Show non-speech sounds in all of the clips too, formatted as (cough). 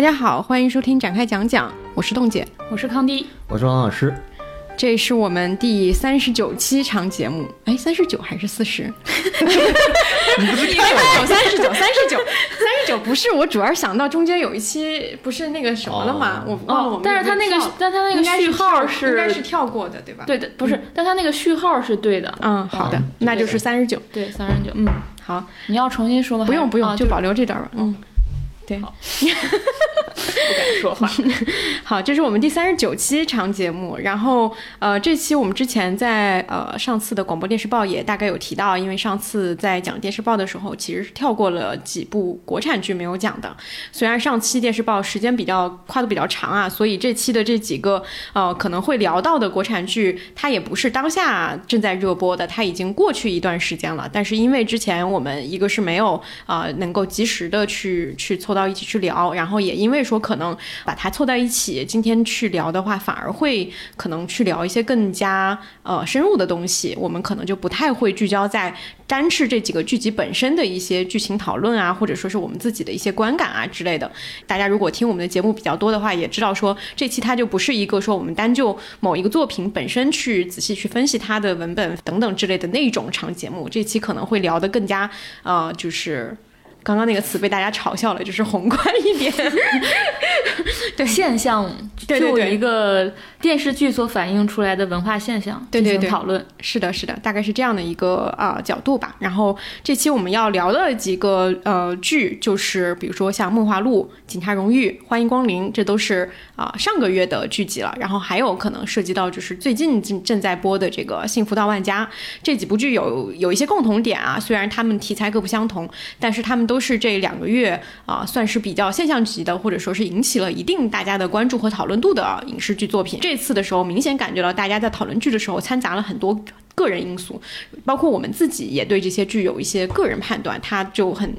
大家好，欢迎收听展开讲讲，我是冻姐，我是康迪，我是王老师。这是我们第三十九期长节目，哎，三十九还是四十？你不是 (laughs) 三十九，三十九，三十九，三十九不是我，主要想到中间有一期不是那个什么了吗？我忘了我们。但是他那个，但他那个序号是应该是跳过的，对吧？对的，不是，但他那个序号是对的。嗯，好的，那就是三十九。对，三十九。嗯，好，你要重新说吗？不用不用，就保留这段吧。嗯。对，(laughs) 不敢说话。(laughs) 好，这是我们第三十九期长节目。然后，呃，这期我们之前在呃上次的广播电视报也大概有提到，因为上次在讲电视报的时候，其实是跳过了几部国产剧没有讲的。虽然上期电视报时间比较跨度比较长啊，所以这期的这几个呃可能会聊到的国产剧，它也不是当下正在热播的，它已经过去一段时间了。但是因为之前我们一个是没有啊能够及时的去去凑到。一起去聊，然后也因为说可能把它凑在一起，今天去聊的话，反而会可能去聊一些更加呃深入的东西。我们可能就不太会聚焦在单是这几个剧集本身的一些剧情讨论啊，或者说是我们自己的一些观感啊之类的。大家如果听我们的节目比较多的话，也知道说这期它就不是一个说我们单就某一个作品本身去仔细去分析它的文本等等之类的那种长节目。这期可能会聊得更加呃就是。刚刚那个词被大家嘲笑了，就是宏观一点，(laughs) 对现象，就一个电视剧所反映出来的文化现象进行讨论。是的，是的，大概是这样的一个啊角度吧。然后这期我们要聊的几个呃剧，就是比如说像《梦华录》《警察荣誉》《欢迎光临》，这都是啊上个月的剧集了。然后还有可能涉及到就是最近正正在播的这个《幸福到万家》这几部剧有有一些共同点啊，虽然他们题材各不相同，但是他们。都是这两个月啊，算是比较现象级的，或者说是引起了一定大家的关注和讨论度的影视剧作品。这次的时候，明显感觉到大家在讨论剧的时候掺杂了很多个人因素，包括我们自己也对这些剧有一些个人判断，它就很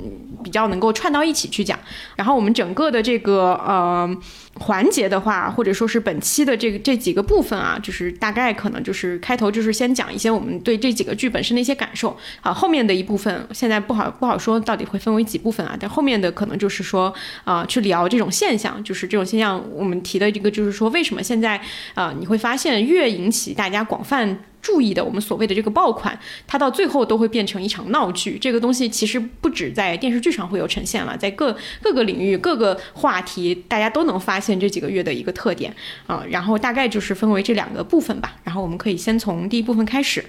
比较能够串到一起去讲。然后我们整个的这个呃。环节的话，或者说是本期的这个这几个部分啊，就是大概可能就是开头就是先讲一些我们对这几个剧本身的一些感受啊，后面的一部分现在不好不好说到底会分为几部分啊，但后面的可能就是说啊，去聊这种现象，就是这种现象，我们提的这个就是说为什么现在啊你会发现越引起大家广泛。注意的，我们所谓的这个爆款，它到最后都会变成一场闹剧。这个东西其实不止在电视剧上会有呈现了，在各各个领域、各个话题，大家都能发现这几个月的一个特点啊。然后大概就是分为这两个部分吧。然后我们可以先从第一部分开始。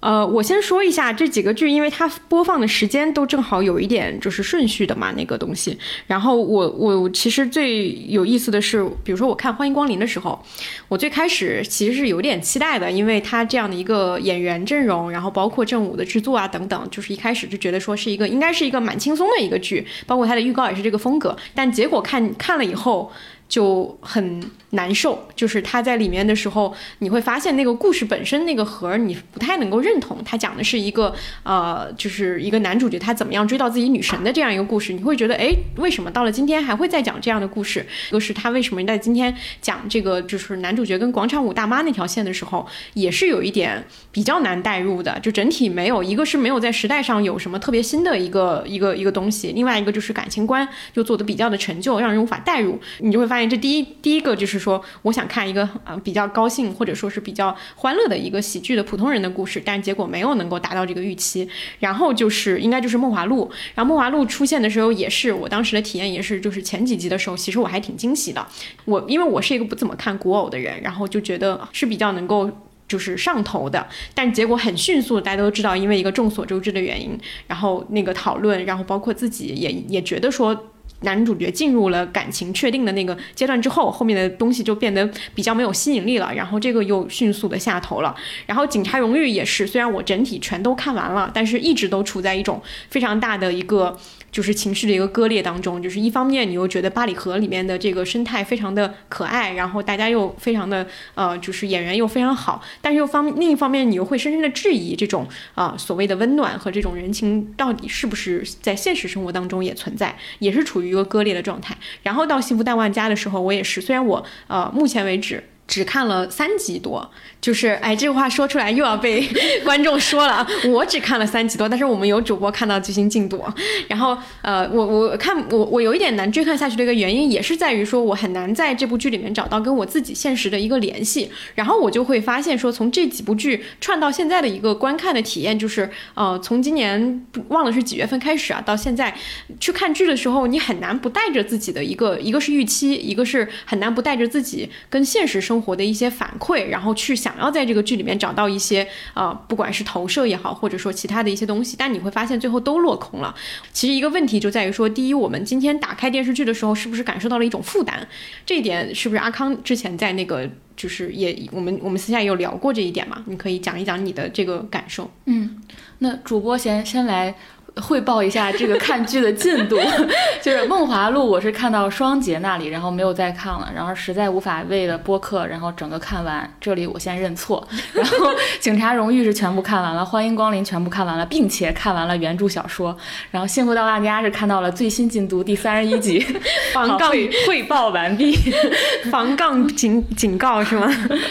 呃，我先说一下这几个剧，因为它播放的时间都正好有一点就是顺序的嘛，那个东西。然后我我其实最有意思的是，比如说我看《欢迎光临》的时候，我最开始其实是有点期待的，因为它这样的一个演员阵容，然后包括正午的制作啊等等，就是一开始就觉得说是一个应该是一个蛮轻松的一个剧，包括它的预告也是这个风格。但结果看看了以后。就很难受，就是他在里面的时候，你会发现那个故事本身那个核你不太能够认同。他讲的是一个呃，就是一个男主角他怎么样追到自己女神的这样一个故事，你会觉得哎，为什么到了今天还会再讲这样的故事？就是他为什么在今天讲这个就是男主角跟广场舞大妈那条线的时候，也是有一点比较难代入的。就整体没有一个是没有在时代上有什么特别新的一个一个一个东西，另外一个就是感情观就做的比较的陈旧，让人无法代入。你就会发。这第一第一个就是说，我想看一个呃比较高兴或者说是比较欢乐的一个喜剧的普通人的故事，但结果没有能够达到这个预期。然后就是应该就是《梦华录》，然后《梦华录》出现的时候也是我当时的体验也是，就是前几集的时候，其实我还挺惊喜的。我因为我是一个不怎么看古偶的人，然后就觉得是比较能够就是上头的，但结果很迅速，大家都知道，因为一个众所周知的原因，然后那个讨论，然后包括自己也也觉得说。男主角进入了感情确定的那个阶段之后，后面的东西就变得比较没有吸引力了，然后这个又迅速的下头了。然后《警察荣誉》也是，虽然我整体全都看完了，但是一直都处在一种非常大的一个。就是情绪的一个割裂当中，就是一方面你又觉得八里河里面的这个生态非常的可爱，然后大家又非常的呃，就是演员又非常好，但是又方另一方面你又会深深的质疑这种啊所谓的温暖和这种人情到底是不是在现实生活当中也存在，也是处于一个割裂的状态。然后到幸福大万家的时候，我也是，虽然我呃目前为止。只看了三集多，就是哎，这个话说出来又要被 (laughs) 观众说了。我只看了三集多，但是我们有主播看到最新进度。然后呃，我我看我我有一点难追看下去的一个原因，也是在于说我很难在这部剧里面找到跟我自己现实的一个联系。然后我就会发现说，从这几部剧串到现在的一个观看的体验，就是呃，从今年忘了是几月份开始啊，到现在去看剧的时候，你很难不带着自己的一个，一个是预期，一个是很难不带着自己跟现实生活活的一些反馈，然后去想要在这个剧里面找到一些呃，不管是投射也好，或者说其他的一些东西，但你会发现最后都落空了。其实一个问题就在于说，第一，我们今天打开电视剧的时候，是不是感受到了一种负担？这一点是不是阿康之前在那个就是也我们我们私下也有聊过这一点嘛？你可以讲一讲你的这个感受。嗯，那主播先先来。汇报一下这个看剧的进度，(laughs) 就是《梦华录》，我是看到双节那里，然后没有再看了，然后实在无法为了播客，然后整个看完。这里我先认错。(laughs) 然后《警察荣誉》是全部看完了，《欢迎光临》全部看完了，并且看完了原著小说。然后《幸福到大家》是看到了最新进度第三十一集，(laughs) 防杠汇报完毕，防杠警警告是吗？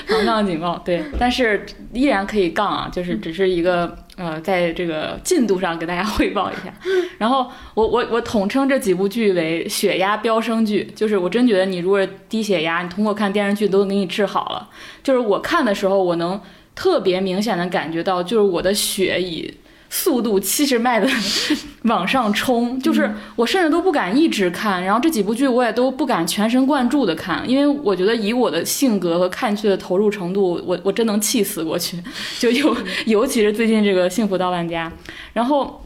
防杠警告，对，但是依然可以杠啊，就是只是一个。呃，在这个进度上给大家 (laughs) 汇报一下，然后我我我统称这几部剧为血压飙升剧，就是我真觉得你如果低血压，你通过看电视剧都能给你治好了。就是我看的时候，我能特别明显的感觉到，就是我的血已。速度七十迈的 (laughs) 往上冲，就是我甚至都不敢一直看，然后这几部剧我也都不敢全神贯注的看，因为我觉得以我的性格和看剧的投入程度，我我真能气死过去。(laughs) 就尤尤其是最近这个《幸福到万家》，然后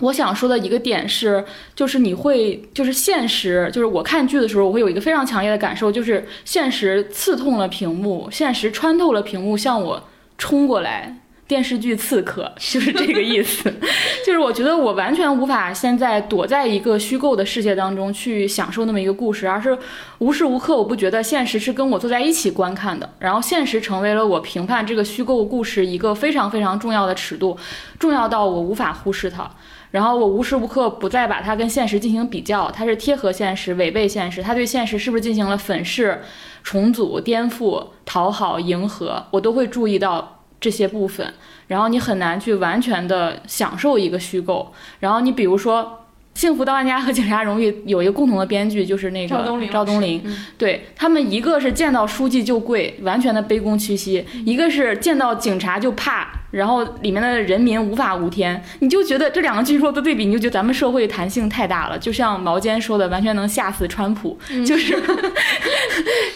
我想说的一个点是，就是你会就是现实，就是我看剧的时候，我会有一个非常强烈的感受，就是现实刺痛了屏幕，现实穿透了屏幕，向我冲过来。电视剧刺客 (laughs) 就是这个意思，(laughs) 就是我觉得我完全无法现在躲在一个虚构的世界当中去享受那么一个故事，而是无时无刻我不觉得现实是跟我坐在一起观看的，然后现实成为了我评判这个虚构故事一个非常非常重要的尺度，重要到我无法忽视它，然后我无时无刻不再把它跟现实进行比较，它是贴合现实、违背现实，它对现实是不是进行了粉饰、重组、颠覆、讨好、迎合，我都会注意到。这些部分，然后你很难去完全的享受一个虚构。然后你比如说。《幸福到万家》和《警察荣誉》有一个共同的编剧，就是那个赵东林。赵东林，对他们一个是见到书记就跪，完全的卑躬屈膝；一个是见到警察就怕，然后里面的人民无法无天。你就觉得这两个剧做的对比，你就觉得咱们社会弹性太大了。就像毛尖说的，完全能吓死川普，就是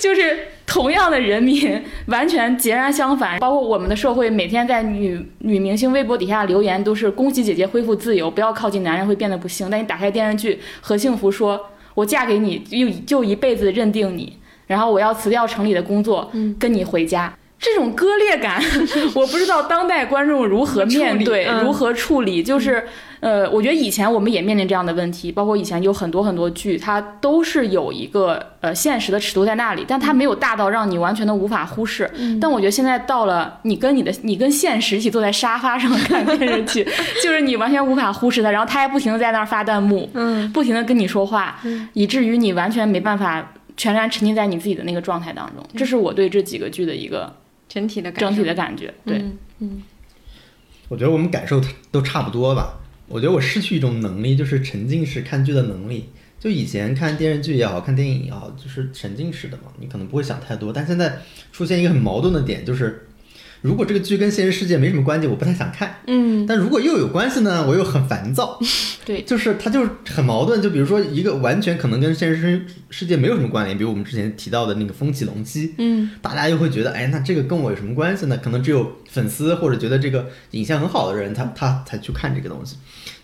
就是。(laughs) 同样的人民，完全截然相反。包括我们的社会，每天在女女明星微博底下留言，都是恭喜姐姐恢复自由，不要靠近男人会变得不幸。但你打开电视剧，何幸福说：“我嫁给你，就就一辈子认定你，然后我要辞掉城里的工作，跟你回家。”这种割裂感，(laughs) 我不知道当代观众如何面对，如何处理。就是，呃，我觉得以前我们也面临这样的问题，包括以前有很多很多剧，它都是有一个呃现实的尺度在那里，但它没有大到让你完全的无法忽视。但我觉得现在到了，你跟你的你跟现实一起坐在沙发上 (laughs) 看电视剧，就是你完全无法忽视它，然后它还不停的在那儿发弹幕，嗯，不停的跟你说话，以至于你完全没办法全然沉浸在你自己的那个状态当中。这是我对这几个剧的一个。整体的整体的感觉，对，嗯，我觉得我们感受都差不多吧。我觉得我失去一种能力，就是沉浸式看剧的能力。就以前看电视剧也好看电影也好，就是沉浸式的嘛，你可能不会想太多。但现在出现一个很矛盾的点，就是。如果这个剧跟现实世界没什么关系，我不太想看。嗯，但如果又有关系呢，我又很烦躁。(laughs) 对，就是它就是很矛盾。就比如说一个完全可能跟现实世界没有什么关联，比如我们之前提到的那个风起龙溪，嗯，大家又会觉得，哎，那这个跟我有什么关系呢？可能只有粉丝或者觉得这个影像很好的人，他他才去看这个东西。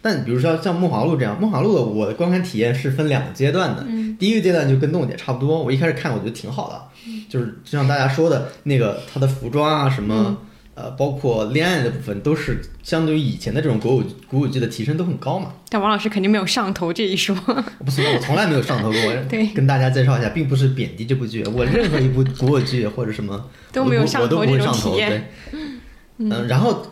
但比如说像《梦华录》这样，《梦华录的》我的观看体验是分两个阶段的。嗯，第一个阶段就跟动物姐差不多，我一开始看我觉得挺好的。就是就像大家说的那个，他的服装啊什么，呃，包括恋爱的部分，都是相对于以前的这种古舞古舞剧的提升都很高嘛。但王老师肯定没有上头这一说。(laughs) 不是，我从来没有上头过。(laughs) 对，跟大家介绍一下，并不是贬低这部剧，我任何一部古舞剧或者什么都没有上头这种体验。嗯，然后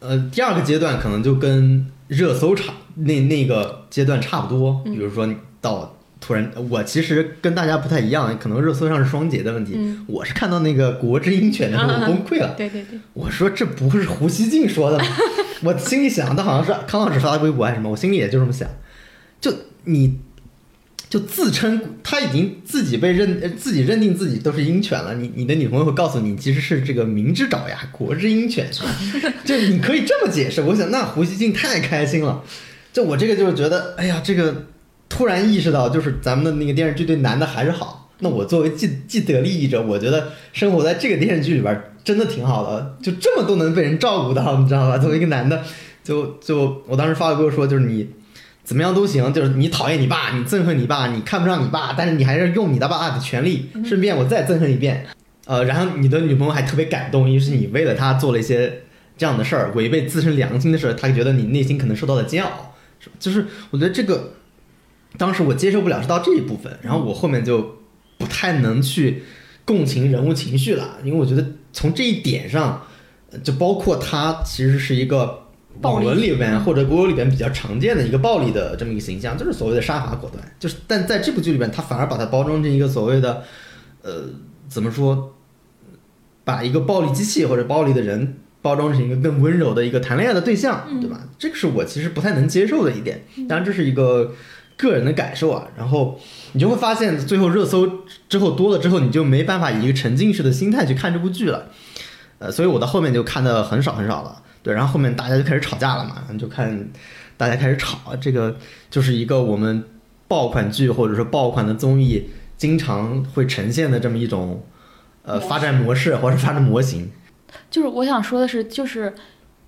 呃，第二个阶段可能就跟热搜差那那个阶段差不多，比如说到。突然，我其实跟大家不太一样，可能热搜上是双节的问题。我是看到那个国之鹰犬的时候我崩溃了。对对对，我说这不是胡锡进说的吗？(laughs) 我心里想，他好像是康老师发的微博还是什么，我心里也就这么想。就你，就自称他已经自己被认，自己认定自己都是鹰犬了。你你的女朋友会告诉你，其实是这个明之爪呀，国之鹰犬。(laughs) 就你可以这么解释。我想，那胡锡进太开心了。就我这个就是觉得，哎呀，这个突然意识到，就是咱们的那个电视剧对男的还是好。那我作为既既得利益者，我觉得生活在这个电视剧里边真的挺好的，就这么都能被人照顾到，你知道吧？作为一个男的，就就我当时发微博说，就是你怎么样都行，就是你讨厌你爸，你憎恨你爸，你看不上你爸，但是你还是用你的爸爸的权利，顺便我再憎恨一遍。呃，然后你的女朋友还特别感动，因为是你为了她做了一些这样的事儿，违背自身良心的事儿，她觉得你内心可能受到了煎熬。就是我觉得这个当时我接受不了是到这一部分，然后我后面就不太能去共情人物情绪了，因为我觉得从这一点上，就包括他其实是一个网文里边或者国有里边比较常见的一个暴力的这么一个形象，就是所谓的杀伐果断，就是但在这部剧里边，他反而把它包装成一个所谓的呃怎么说，把一个暴力机器或者暴力的人。包装成一个更温柔的一个谈恋爱的对象，对吧？这个是我其实不太能接受的一点。当然，这是一个个人的感受啊。然后你就会发现，最后热搜之后多了之后，你就没办法以一个沉浸式的心态去看这部剧了。呃，所以我到后面就看的很少很少了。对，然后后面大家就开始吵架了嘛，就看大家开始吵，这个就是一个我们爆款剧或者说爆款的综艺经常会呈现的这么一种呃发展模式或者发展模型。就是我想说的是，就是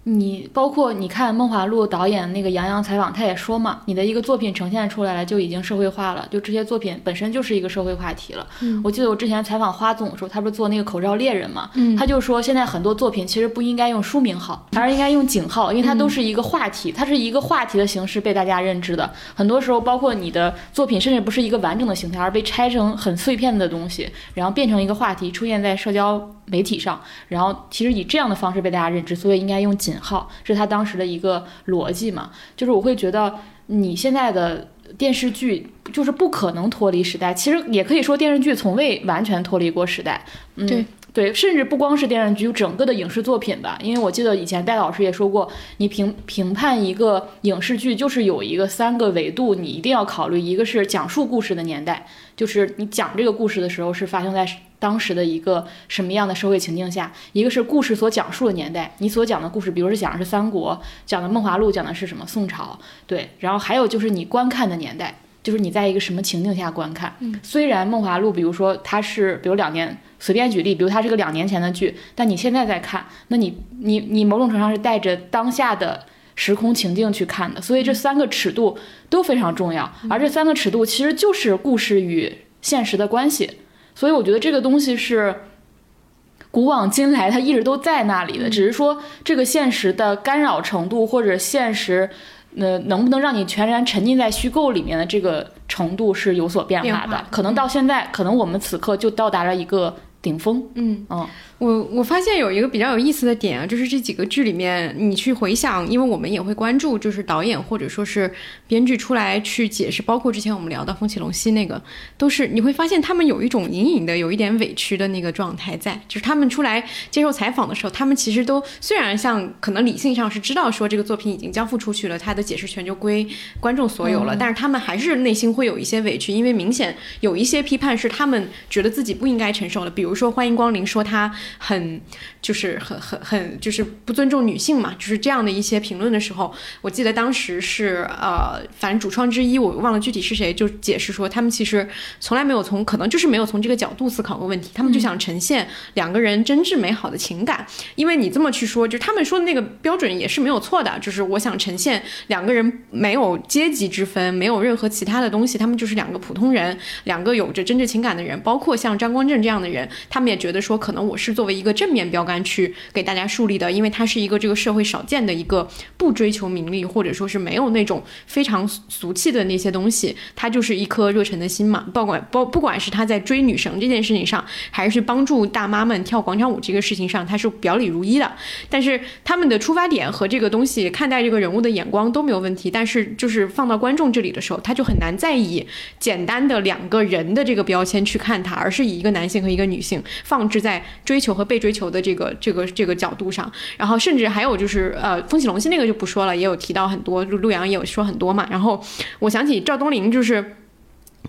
你包括你看《梦华录》导演那个杨洋采访，他也说嘛，你的一个作品呈现出来了就已经社会化了，就这些作品本身就是一个社会话题了。嗯我记得我之前采访花总的时候，他不是做那个口罩猎人嘛，嗯他就说现在很多作品其实不应该用书名号，而是应该用井号，因为它都是一个话题，它是一个话题的形式被大家认知的。很多时候，包括你的作品，甚至不是一个完整的形态，而被拆成很碎片的东西，然后变成一个话题，出现在社交媒体上，然后其实以这样的方式被大家认知，所以应该用井号，这是他当时的一个逻辑嘛。就是我会觉得你现在的电视剧就是不可能脱离时代，其实也可以说电视剧从未完全脱离过时代。嗯，对对，甚至不光是电视剧，整个的影视作品吧。因为我记得以前戴老师也说过，你评评判一个影视剧，就是有一个三个维度，你一定要考虑，一个是讲述故事的年代，就是你讲这个故事的时候是发生在当时的一个什么样的社会情境下；一个是故事所讲述的年代，你所讲的故事，比如是讲的是三国，讲的《梦华录》，讲的是什么宋朝，对，然后还有就是你观看的年代。就是你在一个什么情境下观看，嗯虽然《梦华录》，比如说它是，比如两年，随便举例，比如它是个两年前的剧，但你现在在看，那你你你某种程度上是带着当下的时空情境去看的，所以这三个尺度都非常重要，而这三个尺度其实就是故事与现实的关系，所以我觉得这个东西是。古往今来，它一直都在那里的，只是说这个现实的干扰程度，或者现实，那，能不能让你全然沉浸在虚构里面的这个程度是有所变化的。化可能到现在，可能我们此刻就到达了一个顶峰。嗯嗯，我我发现有一个比较有意思的点啊，就是这几个剧里面，你去回想，因为我们也会关注，就是导演或者说是编剧出来去解释，包括之前我们聊到风起龙溪那个，都是你会发现他们有一种隐隐的有一点委屈的那个状态在，就是他们出来接受采访的时候，他们其实都虽然像可能理性上是知道说这个作品已经交付出去了，他的解释权就归观众所有了，但是他们还是内心会有一些委屈，因为明显有一些批判是他们觉得自己不应该承受的，比如说欢迎光临说他很就是很很很就是不尊重女性嘛，就是这样的一些评论的时候，我记得当时是呃，反正主创之一我忘了具体是谁，就解释说他们其实从来没有从可能就是没有从这个角度思考过问题，他们就想呈现两个人真挚美好的情感，因为你这么去说，就是他们说的那个标准也是没有错的，就是我想呈现两个人没有阶级之分，没有任何其他的东西，他们就是两个普通人，两个有着真挚情感的人，包括像张光正这样的人，他们也觉得说，可能我是作为一个正面标杆去给大家树立的，因为它是一个这个社会少见的一个不追求名利或者说是没有那种非常俗气的那些东西，它就是一颗热忱的心嘛。不管不不管是他在追女神这件事情上，还是帮助大妈们跳广场舞这个事情上，他是表里如一的。但是他们的出发点和这个东西看待这个人物的眼光都没有问题，但是就是放到观众这里的时候，他就很难再以简单的两个人的这个标签去看他，而是以一个男性和一个女性放置在追求和被追求的这个这个这个角度上。然后甚至还有就是呃，风起龙心那个就不说了，也有提到很多，陆陆阳也有说很多嘛。然后我想起赵东林就是。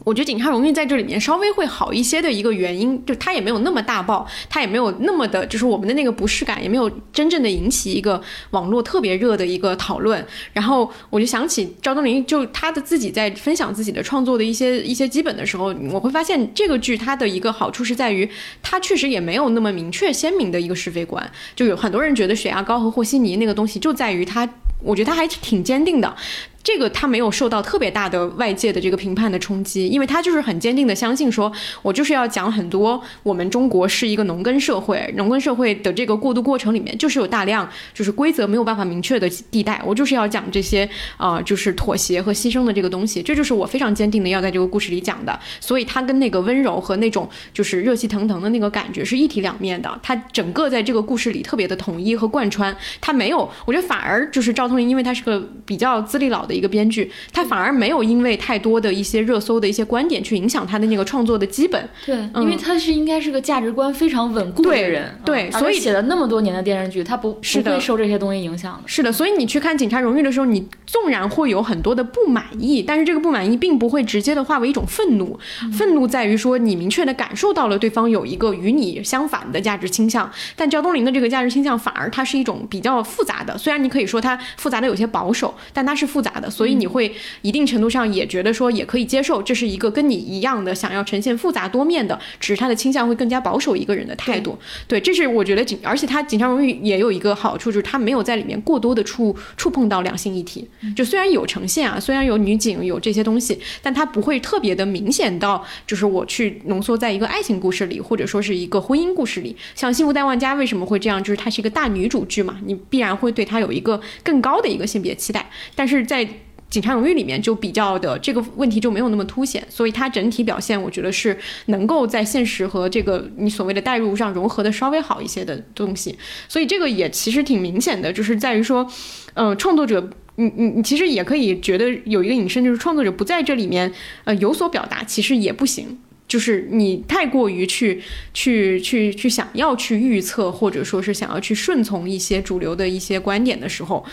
我觉得《警察荣誉》在这里面稍微会好一些的一个原因，就它也没有那么大爆，它也没有那么的，就是我们的那个不适感，也没有真正的引起一个网络特别热的一个讨论。然后我就想起赵东林，就他的自己在分享自己的创作的一些一些基本的时候，我会发现这个剧它的一个好处是在于，它确实也没有那么明确鲜明的一个是非观。就有很多人觉得血压高和和稀泥那个东西，就在于它，我觉得它还挺坚定的。这个他没有受到特别大的外界的这个评判的冲击，因为他就是很坚定的相信说，我就是要讲很多我们中国是一个农耕社会，农耕社会的这个过渡过程里面，就是有大量就是规则没有办法明确的地带，我就是要讲这些啊、就是妥协和牺牲的这个东西，这就是我非常坚定的要在这个故事里讲的，所以他跟那个温柔和那种就是热气腾腾的那个感觉是一体两面的，他整个在这个故事里特别的统一和贯穿，他没有，我觉得反而就是赵通林，因为他是个比较资历老的一个编剧，他反而没有因为太多的一些热搜的一些观点去影响他的那个创作的基本。对，嗯因为他是应该是个价值观非常稳固的对人，嗯对所以写了那么多年的电视剧，他不不会受这些东西影响的。是的，所以你去看《警察荣誉》的时候，你纵然会有很多的不满意，但是这个不满意并不会直接的化为一种愤怒。愤怒在于说你明确的感受到了对方有一个与你相反的价值倾向，但焦东林的这个价值倾向反而它是一种比较复杂的。虽然你可以说它复杂的有些保守，但它是复杂的，所以你会一定程度上也觉得说也可以接受，这是一个跟你一样的想要呈现复杂多面的，只是他的倾向会更加保守一个人的态度。对，这是我觉得警，而且他《警察荣誉》也有一个好处，就是他没有在里面过多的触触碰到两性议题。就虽然有呈现啊，虽然有女警有这些东西，但他不会特别的明显到，就是我去浓缩在一个爱情故事里，或者说是一个婚姻故事里。像《幸福在万家》为什么会这样？就是它是一个大女主剧嘛，你必然会对它有一个更高的一个性别期待。但是在警察荣誉里面就比较的这个问题就没有那么凸显，所以它整体表现我觉得是能够在现实和这个你所谓的代入上融合的稍微好一些的东西，所以这个也其实挺明显的，就是在于说，呃，创作者。你你你其实也可以觉得有一个引申，就是创作者不在这里面，呃，有所表达，其实也不行。就是你太过于去去去去想要去预测，或者说是想要去顺从一些主流的一些观点的时候，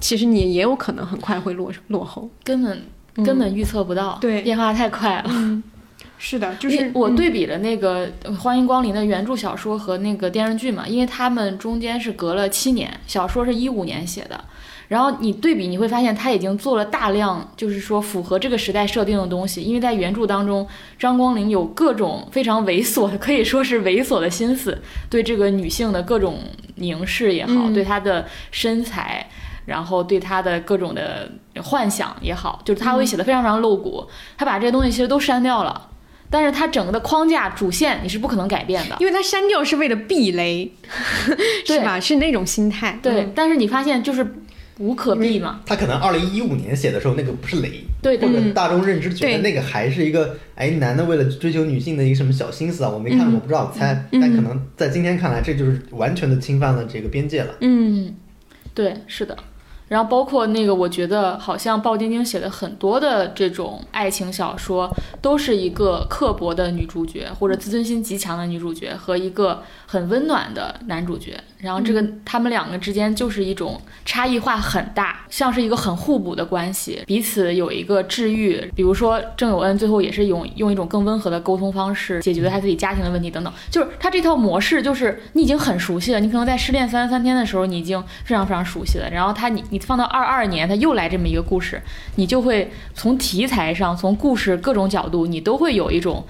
其实你也有可能很快会落落后。根本根本预测不到，对变化太快了。是的，就是我对比了那个《欢迎光临》的原著小说和那个电视剧嘛，因为他们中间是隔了七年，小说是一五年写的。然后你对比，你会发现他已经做了大量，就是说符合这个时代设定的东西。因为在原著当中，张光林有各种非常猥琐的，可以说是猥琐的心思，对这个女性的各种凝视也好，嗯对她的身材，然后对他的各种的幻想也好，就是他会写的非常非常露骨。他把这些东西其实都删掉了。但是它整个的框架主线你是不可能改变的，因为它删掉是为了避雷，(laughs) 是吧？是那种心态。对。嗯但是你发现就是无可避嘛，他可能二零一五年写的时候，那个不是雷，对或者嗯大众认知觉得那个还是一个哎男的为了追求女性的一个什么小心思啊，我没看，嗯我不知道，我猜，嗯但可能在今天看来，这就是完全的侵犯了这个边界了。嗯对，是的。然后包括那个，我觉得好像鲍晶晶写的很多的这种爱情小说，都是一个刻薄的女主角或者自尊心极强的女主角和一个很温暖的男主角。然后这个他们两个之间就是一种差异化很大，像是一个很互补的关系，彼此有一个治愈。比如说郑有恩最后也是用用一种更温和的沟通方式解决了他自己家庭的问题等等，就是他这套模式就是你已经很熟悉了，你可能在失恋三十三天的时候你已经非常非常熟悉了，然后他你你放到二二年他又来这么一个故事，你就会从题材上从故事各种角度你都会有一种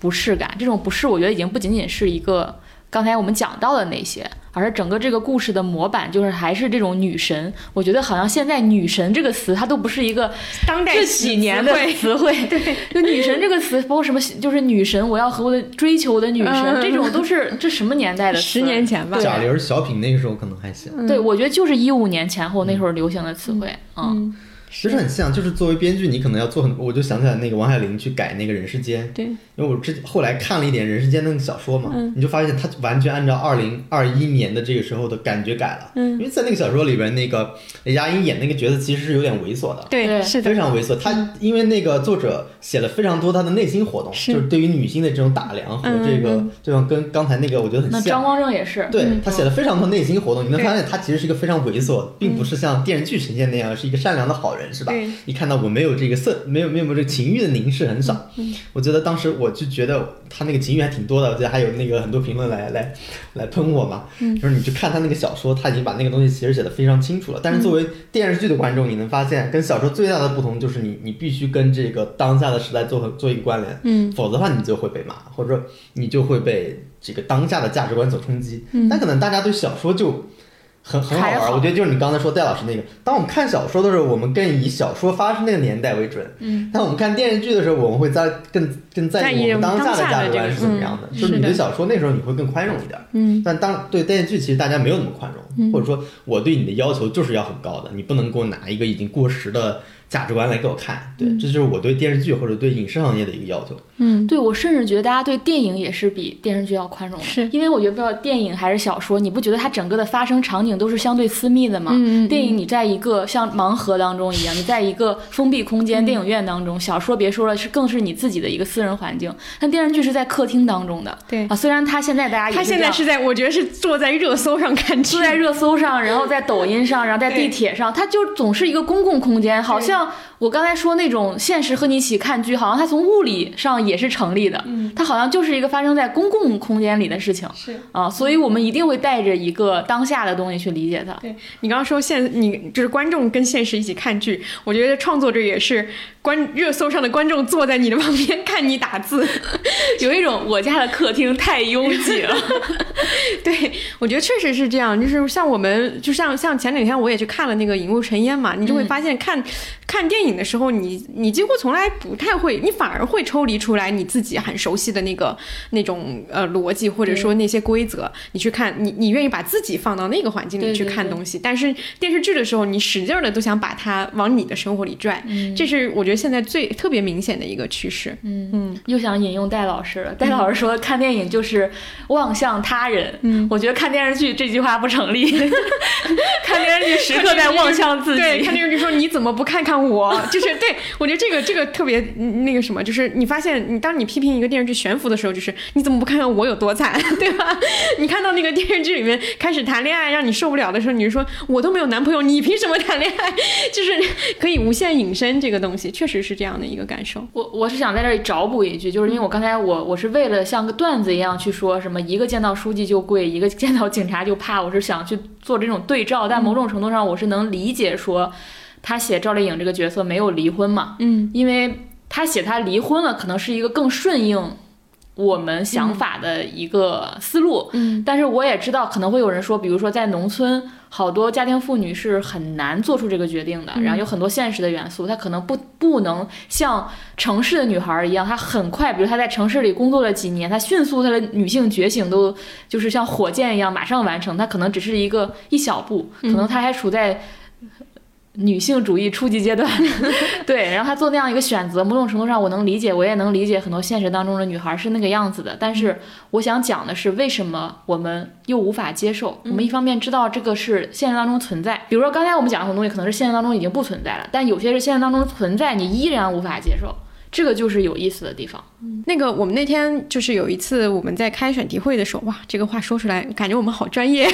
不适感，这种不适我觉得已经不仅仅是一个。刚才我们讲到的那些，而整个这个故事的模板就是还是这种女神。我觉得好像现在“女神”这个词，它都不是一个当代这几年的词汇。(laughs) 对，就“女神”这个词，包括什么，就是女神，我要和我的追求我的女神，这种都是这什么年代的？十年前吧。贾玲小品那个时候可能还行。对，我觉得就是一五年前后那时候流行的词汇。嗯。其实很像，就是作为编剧，你可能要做很，我就想起来那个王海玲去改那个人世间，对，因为我之后来看了一点人世间那个小说嘛，你就发现他完全按照二零二一年的这个时候的感觉改了，嗯，因为在那个小说里边，那个雷佳音演那个角色其实是有点猥琐的，对，是的非常猥琐。他因为那个作者写了非常多他的内心活动，就是对于女性的这种打量和这个，就像跟刚才那个我觉得很像。张光正也是，对他写了非常多内心活动，你能发现他其实是一个非常猥琐，并不是像电视剧呈现那样是一个善良的好人，是吧？你看。到我没有这个色，没有没有这个情欲的凝视很少。我觉得当时我就觉得他那个情欲还挺多的。我觉得还有那个很多评论来来来喷我嘛。就是你去看他那个小说，他已经把那个东西其实写的非常清楚了。但是作为电视剧的观众，你能发现跟小说最大的不同就是你你必须跟这个当下的时代做做一个关联，嗯，否则的话你就会被骂，或者说你就会被这个当下的价值观所冲击。但可能大家对小说就。很很好玩，我觉得就是你刚才说戴老师那个，当我们看小说的时候，我们更以小说发生那个年代为准；，嗯，但我们看电视剧的时候，我们会在更更在意我们当下的价值观是怎么样的。就是你的小说那时候你会更宽容一点，嗯，但当对电视剧其实大家没有那么宽容，或者说我对你的要求就是要很高的，你不能给我拿一个已经过时的。价值观来给我看，对，这就是我对电视剧或者对影视行业的一个要求。嗯，对我甚至觉得大家对电影也是比电视剧要宽容，是。因为我觉得不知道电影还是小说，你不觉得它整个的发生场景都是相对私密的吗？嗯电影你在一个像盲盒当中一样，你在一个封闭空间电影院当中，小说别说了，是更是你自己的一个私人环境。但电视剧是在客厅当中的，对。啊，虽然它现在大家他现在是在，我觉得是坐在热搜上看剧，坐在热搜上，然后在抖音上，然后在地铁上，它就总是一个公共空间，好像。아 我刚才说那种现实和你一起看剧，好像它从物理上也是成立的，嗯，它好像就是一个发生在公共空间里的事情，是啊，所以我们一定会带着一个当下的东西去理解它。对你刚刚说现，你就是观众跟现实一起看剧，我觉得创作者也是。观热搜上的观众坐在你的旁边看你打字，(laughs) 有一种我家的客厅太拥挤了。(laughs) 对，我觉得确实是这样。就是像我们，就像像前两天我也去看了那个《影雾尘烟》嘛，你就会发现看看电影的时候，你你几乎从来不太会，你反而会抽离出来你自己很熟悉的那个那种呃逻辑或者说那些规则，你去看，你你愿意把自己放到那个环境里去看东西。但是电视剧的时候，你使劲的都想把它往你的生活里拽，这是我觉得。现在最特别明显的一个趋势，嗯嗯，又想引用戴老师了。戴老师说，(laughs) 看电影就是望向他人。嗯，我觉得看电视剧这句话不成立。(laughs) 看电视剧时刻在望向自己。对，看电视剧说你怎么不看看我？(laughs) 就是对我觉得这个这个特别那个什么，就是你发现你当你批评一个电视剧悬浮的时候，就是你怎么不看看我有多惨，(laughs) 对吧？你看到那个电视剧里面开始谈恋爱让你受不了的时候，你就说我都没有男朋友，你凭什么谈恋爱？(laughs) 就是可以无限引申这个东西。确实是这样的一个感受。我我是想在这里找补一句，就是因为我刚才我我是为了像个段子一样去说什么一个见到书记就跪，一个见到警察就怕，我是想去做这种对照。但某种程度上，我是能理解说他写赵丽颖这个角色没有离婚嘛，嗯，因为他写他离婚了，可能是一个更顺应。我们想法的一个思路，嗯，但是我也知道可能会有人说，比如说在农村，好多家庭妇女是很难做出这个决定的，然后有很多现实的元素，她可能不不能像城市的女孩一样，她很快，比如她在城市里工作了几年，她迅速她的女性觉醒都就是像火箭一样马上完成，她可能只是一个一小步，可能她还处在。女性主义初级阶段，(laughs) 对，然后她做那样一个选择，某种程度上我能理解，我也能理解很多现实当中的女孩是那个样子的。但是我想讲的是，为什么我们又无法接受？我们一方面知道这个是现实当中存在，比如说刚才我们讲的很多东西，可能是现实当中已经不存在了，但有些是现实当中存在，你依然无法接受。这个就是有意思的地方。那个，我们那天就是有一次我们在开选题会的时候，哇，这个话说出来，感觉我们好专业。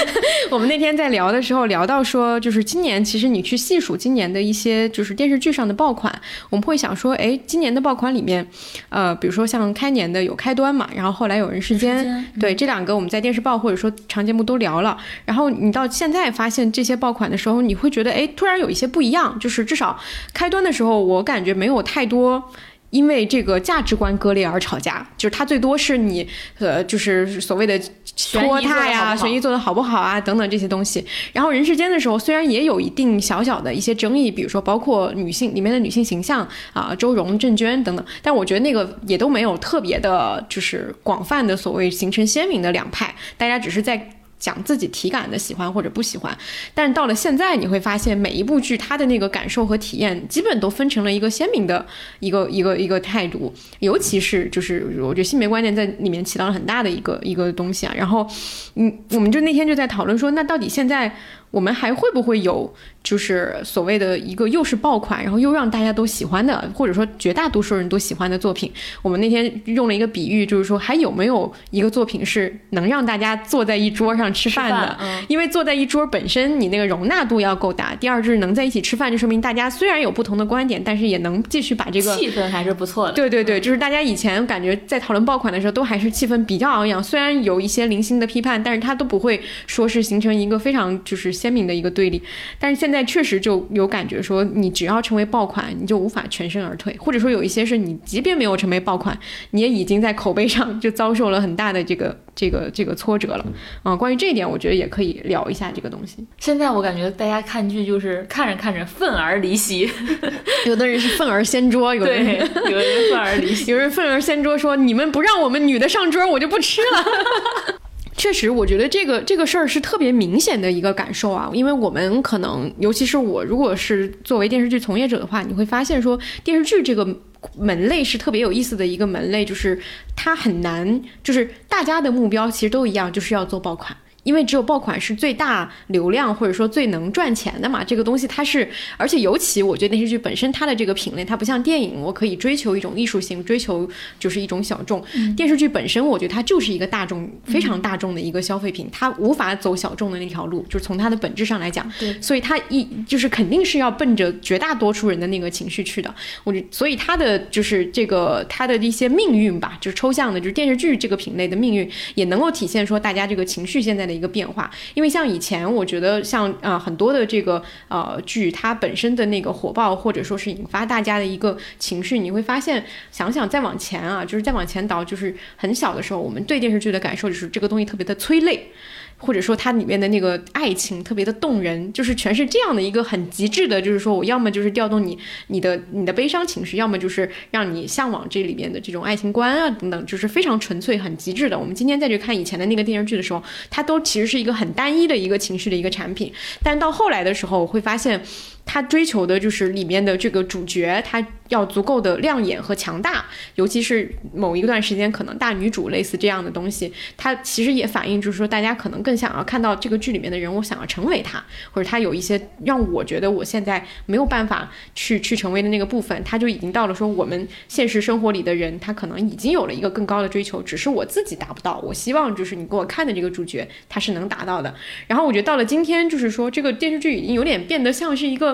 (laughs) 我们那天在聊的时候，聊到说，就是今年其实你去细数今年的一些就是电视剧上的爆款，我们会想说，哎，今年的爆款里面，呃，比如说像开年的有开端嘛，然后后来有人世间，对，这两个我们在电视报或者说长节目都聊了。然后你到现在发现这些爆款的时候，你会觉得，哎，突然有一些不一样，就是至少开端的时候，我感觉没有太多。因为这个价值观割裂而吵架，就是他最多是你，呃，就是所谓的拖沓呀，悬疑做的好不好啊，等等这些东西。然后人世间的时候，虽然也有一定小小的一些争议，比如说包括女性里面的女性形象啊，周蓉、郑娟等等，但我觉得那个也都没有特别的，就是广泛的所谓形成鲜明的两派，大家只是在。讲自己体感的喜欢或者不喜欢，但是到了现在，你会发现每一部剧它的那个感受和体验，基本都分成了一个鲜明的一个一个一个态度，尤其是就是我觉得性别观念在里面起到了很大的一个一个东西啊。然后，嗯，我们就那天就在讨论说，那到底现在我们还会不会有？就是所谓的一个又是爆款，然后又让大家都喜欢的，或者说绝大多数人都喜欢的作品。我们那天用了一个比喻，就是说还有没有一个作品是能让大家坐在一桌上吃饭的？因为坐在一桌本身你那个容纳度要够大。第二就是能在一起吃饭，就说明大家虽然有不同的观点，但是也能继续把这个 (laughs) 气氛还是不错的。对对对，就是大家以前感觉在讨论爆款的时候，都还是气氛比较昂扬，虽然有一些零星的批判，但是它都不会说是形成一个非常就是鲜明的一个对立。但是现在确实就。有感觉说，你只要成为爆款，你就无法全身而退，或者说有一些是你即便没有成为爆款，你也已经在口碑上就遭受了很大的这个 (laughs) 这个这个挫折了。啊，关于这一点，我觉得也可以聊一下这个东西。现在我感觉大家看剧就是看着看着愤而离席，(laughs) 有的人是愤而掀桌，有的人 (laughs) 有人愤而离席，有人愤而掀桌说你们不让我们女的上桌，我就不吃了。确实，我觉得这个这个事儿是特别明显的一个感受啊，因为我们可能，尤其是我，如果是作为电视剧从业者的话，你会发现说，电视剧这个门类是特别有意思的一个门类，就是它很难，就是大家的目标其实都一样，就是要做爆款。因为只有爆款是最大流量或者说最能赚钱的嘛，这个东西它是，而且尤其我觉得电视剧本身它的这个品类，它不像电影，我可以追求一种艺术性，追求就是一种小众。电视剧本身，我觉得它就是一个大众非常大众的一个消费品，它无法走小众的那条路，就是从它的本质上来讲。对，所以它一就是肯定是要奔着绝大多数人的那个情绪去的。我觉，所以它的就是这个它的一些命运吧，就是抽象的，就是电视剧这个品类的命运，也能够体现说大家这个情绪现在的。一个变化，因为像以前，我觉得像啊很多的这个呃剧，它本身的那个火爆，或者说是引发大家的一个情绪，你会发现，想想再往前啊，就是再往前倒，就是很小的时候，我们对电视剧的感受就是这个东西特别的催泪。或者说它里面的那个爱情特别的动人，就是全是这样的一个很极致的，就是说我要么就是调动你你的你的悲伤情绪，要么就是让你向往这里面的这种爱情观啊等等，就是非常纯粹很极致的。我们今天再去看以前的那个电视剧的时候，它都其实是一个很单一的一个情绪的一个产品，但到后来的时候会发现。他追求的就是里面的这个主角，他要足够的亮眼和强大，尤其是某一段时间可能大女主类似这样的东西，它其实也反映就是说大家可能更想要看到这个剧里面的人物想要成为他，或者他有一些让我觉得我现在没有办法去去成为的那个部分，他就已经到了说我们现实生活里的人，他可能已经有了一个更高的追求，只是我自己达不到。我希望就是你给我看的这个主角他是能达到的。然后我觉得到了今天，就是说这个电视剧已经有点变得像是一个。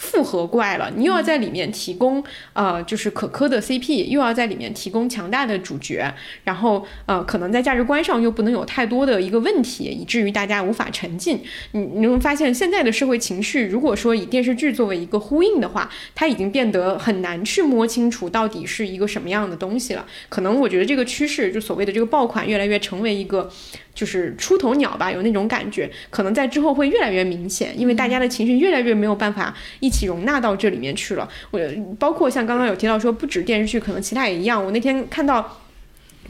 复合怪了，你又要在里面提供呃，就是可磕的 CP，又要在里面提供强大的主角，然后呃，可能在价值观上又不能有太多的一个问题，以至于大家无法沉浸。你你会发现现在的社会情绪，如果说以电视剧作为一个呼应的话，它已经变得很难去摸清楚到底是一个什么样的东西了。可能我觉得这个趋势，就所谓的这个爆款，越来越成为一个。就是出头鸟吧，有那种感觉，可能在之后会越来越明显，因为大家的情绪越来越没有办法一一起容纳到这里面去了。我包括像刚刚有提到说，不止电视剧，可能其他也一样。我那天看到。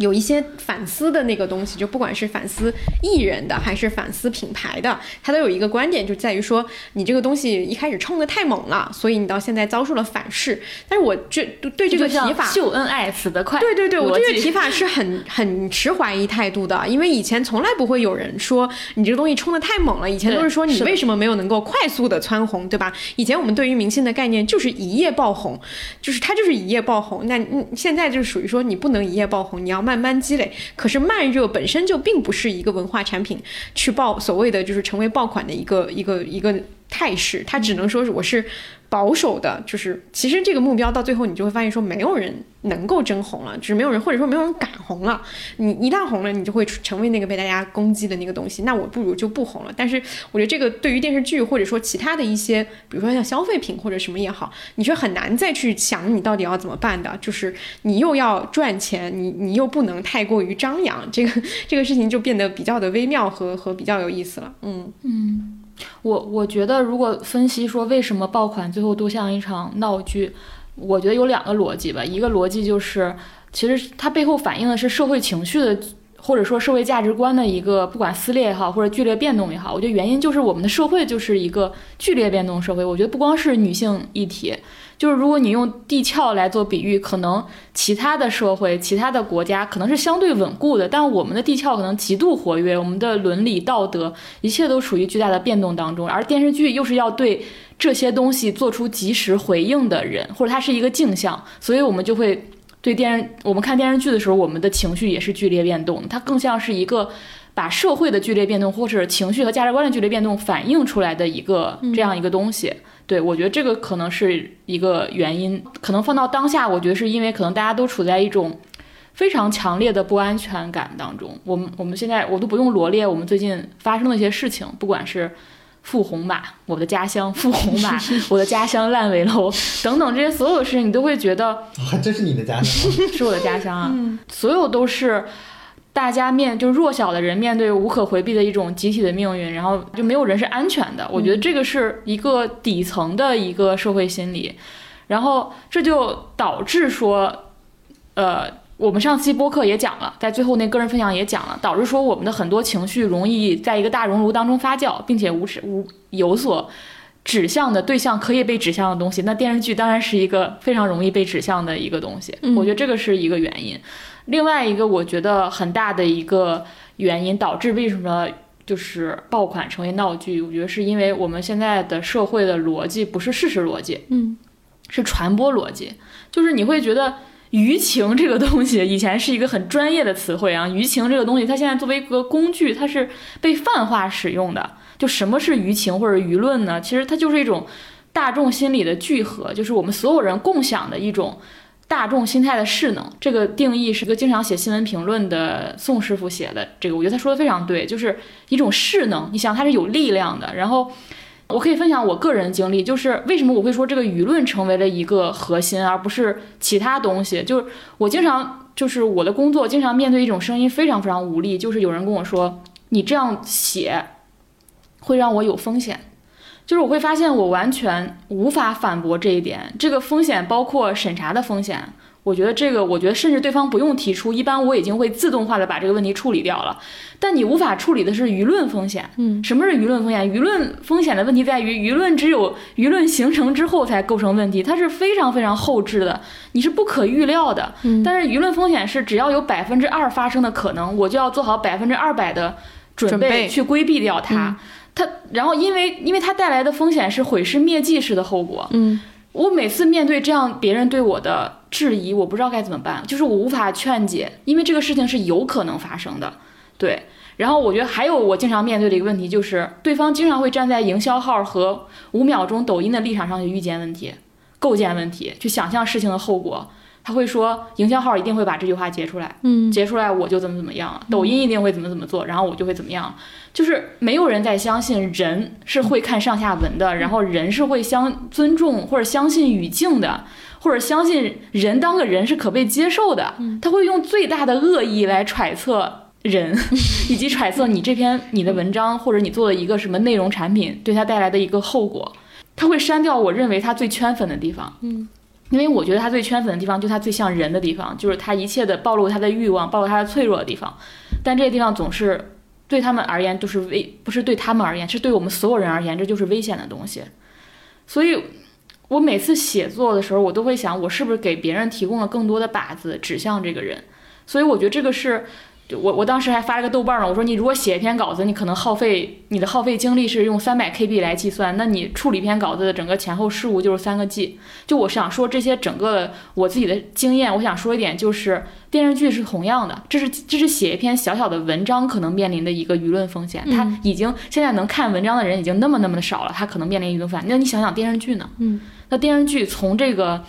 有一些反思的那个东西，就不管是反思艺人的，还是反思品牌的，它都有一个观点，就在于说你这个东西一开始冲的太猛了，所以你到现在遭受了反噬。但是我这对这个提法秀恩爱死得快，对对对，我这个提法是很 (laughs) 很持怀疑态度的，因为以前从来不会有人说你这个东西冲的太猛了，以前都是说你为什么没有能够快速的蹿红，对吧？以前我们对于明星的概念就是一夜爆红，就是他就是一夜爆红。那你现在就属于说你不能一夜爆红，你要慢。慢慢积累，可是慢热本身就并不是一个文化产品去爆所谓的就是成为爆款的一个一个一个态势，它只能说是我是保守的，就是其实这个目标到最后你就会发现说没有人能够真红了，就是没有人或者说没有人敢红了。你一旦红了，你就会成为那个被大家攻击的那个东西。那我不如就不红了。但是我觉得这个对于电视剧或者说其他的一些，比如说像消费品或者什么也好，你是很难再去想你到底要怎么办的。就是你又要赚钱，你你又不能太过于张扬，这个这个事情就变得比较的微妙和和比较有意思了。嗯嗯。我我觉得，如果分析说为什么爆款最后都像一场闹剧，我觉得有两个逻辑吧。一个逻辑就是，其实它背后反映的是社会情绪的，或者说社会价值观的一个不管撕裂也好，或者剧烈变动也好。我觉得原因就是我们的社会就是一个剧烈变动社会。我觉得不光是女性议题。就是如果你用地壳来做比喻，可能其他的社会、其他的国家可能是相对稳固的，但我们的地壳可能极度活跃，我们的伦理道德一切都处于巨大的变动当中。而电视剧又是要对这些东西做出及时回应的人，或者它是一个镜像，所以我们就会对电视，我们看电视剧的时候，我们的情绪也是剧烈变动。它更像是一个把社会的剧烈变动，或者情绪和价值观的剧烈变动反映出来的一个这样一个东西。对，我觉得这个可能是一个原因，可能放到当下，我觉得是因为可能大家都处在一种非常强烈的不安全感当中。我们我们现在我都不用罗列我们最近发生的一些事情，不管是富红马、我的家乡富红马、(laughs) 我的家乡烂尾楼等等这些所有的事情，你都会觉得，还真是你的家乡，(laughs) 是我的家乡啊，所有都是。大家面就弱小的人面对无可回避的一种集体的命运，然后就没有人是安全的。我觉得这个是一个底层的一个社会心理，然后这就导致说，呃，我们上期播客也讲了，在最后那个人分享也讲了，导致说我们的很多情绪容易在一个大熔炉当中发酵，并且无无有所指向的对象可以被指向的东西。那电视剧当然是一个非常容易被指向的一个东西。我觉得这个是一个原因。另外一个我觉得很大的一个原因，导致为什么就是爆款成为闹剧，我觉得是因为我们现在的社会的逻辑不是事实逻辑，嗯，是传播逻辑。就是你会觉得舆情这个东西以前是一个很专业的词汇啊，舆情这个东西它现在作为一个工具，它是被泛化使用的。就什么是舆情或者舆论呢？其实它就是一种大众心理的聚合，就是我们所有人共享的一种。大众心态的势能，这个定义是一个经常写新闻评论的宋师傅写的。这个我觉得他说的非常对，就是一种势能。你想，它是有力量的。然后，我可以分享我个人经历，就是为什么我会说这个舆论成为了一个核心，而不是其他东西。就是我经常，就是我的工作经常面对一种声音，非常非常无力，就是有人跟我说，你这样写会让我有风险。就是我会发现，我完全无法反驳这一点。这个风险包括审查的风险，我觉得这个，我觉得甚至对方不用提出，一般我已经会自动化的把这个问题处理掉了。但你无法处理的是舆论风险。嗯，什么是舆论风险？舆论风险的问题在于，舆论只有舆论形成之后才构成问题，它是非常非常后置的，你是不可预料的。嗯，但是舆论风险是只要有百分之二发生的可能，我就要做好百分之二百的准备去规避掉它。它，然后因为因为他带来的风险是毁尸灭迹式的后果。嗯，我每次面对这样别人对我的质疑，我不知道该怎么办，就是我无法劝解，因为这个事情是有可能发生的。对，然后我觉得还有我经常面对的一个问题就是，对方经常会站在营销号和五秒钟抖音的立场上去预见问题、构建问题，去想象事情的后果。他会说，营销号一定会把这句话截出来，嗯，截出来我就怎么怎么样，抖音一定会怎么怎么做，然后我就会怎么样。就是没有人在相信人是会看上下文的，然后人是会相尊重或者相信语境的，或者相信人当个人是可被接受的。他会用最大的恶意来揣测人，(laughs) 以及揣测你这篇你的文章或者你做的一个什么内容产品对他带来的一个后果。他会删掉我认为他最圈粉的地方，嗯，因为我觉得他最圈粉的地方就他最像人的地方，就是他一切的暴露他的欲望，暴露他的脆弱的地方，但这些地方总是。对他们而言都是危，不是对他们而言，是对我们所有人而言，这就是危险的东西。所以，我每次写作的时候，我都会想，我是不是给别人提供了更多的靶子指向这个人？所以，我觉得这个是我我当时还发了个豆瓣儿呢，我说你如果写一篇稿子，你可能耗费你的耗费精力是用三百 KB 来计算，那你处理一篇稿子的整个前后事务就是三个 G。就我想说这些整个我自己的经验，我想说一点就是电视剧是同样的，这是这是写一篇小小的文章可能面临的一个舆论风险，它已经现在能看文章的人已经那么那么的少了，它可能面临舆论风险。那你想想电视剧呢？嗯，那电视剧从这个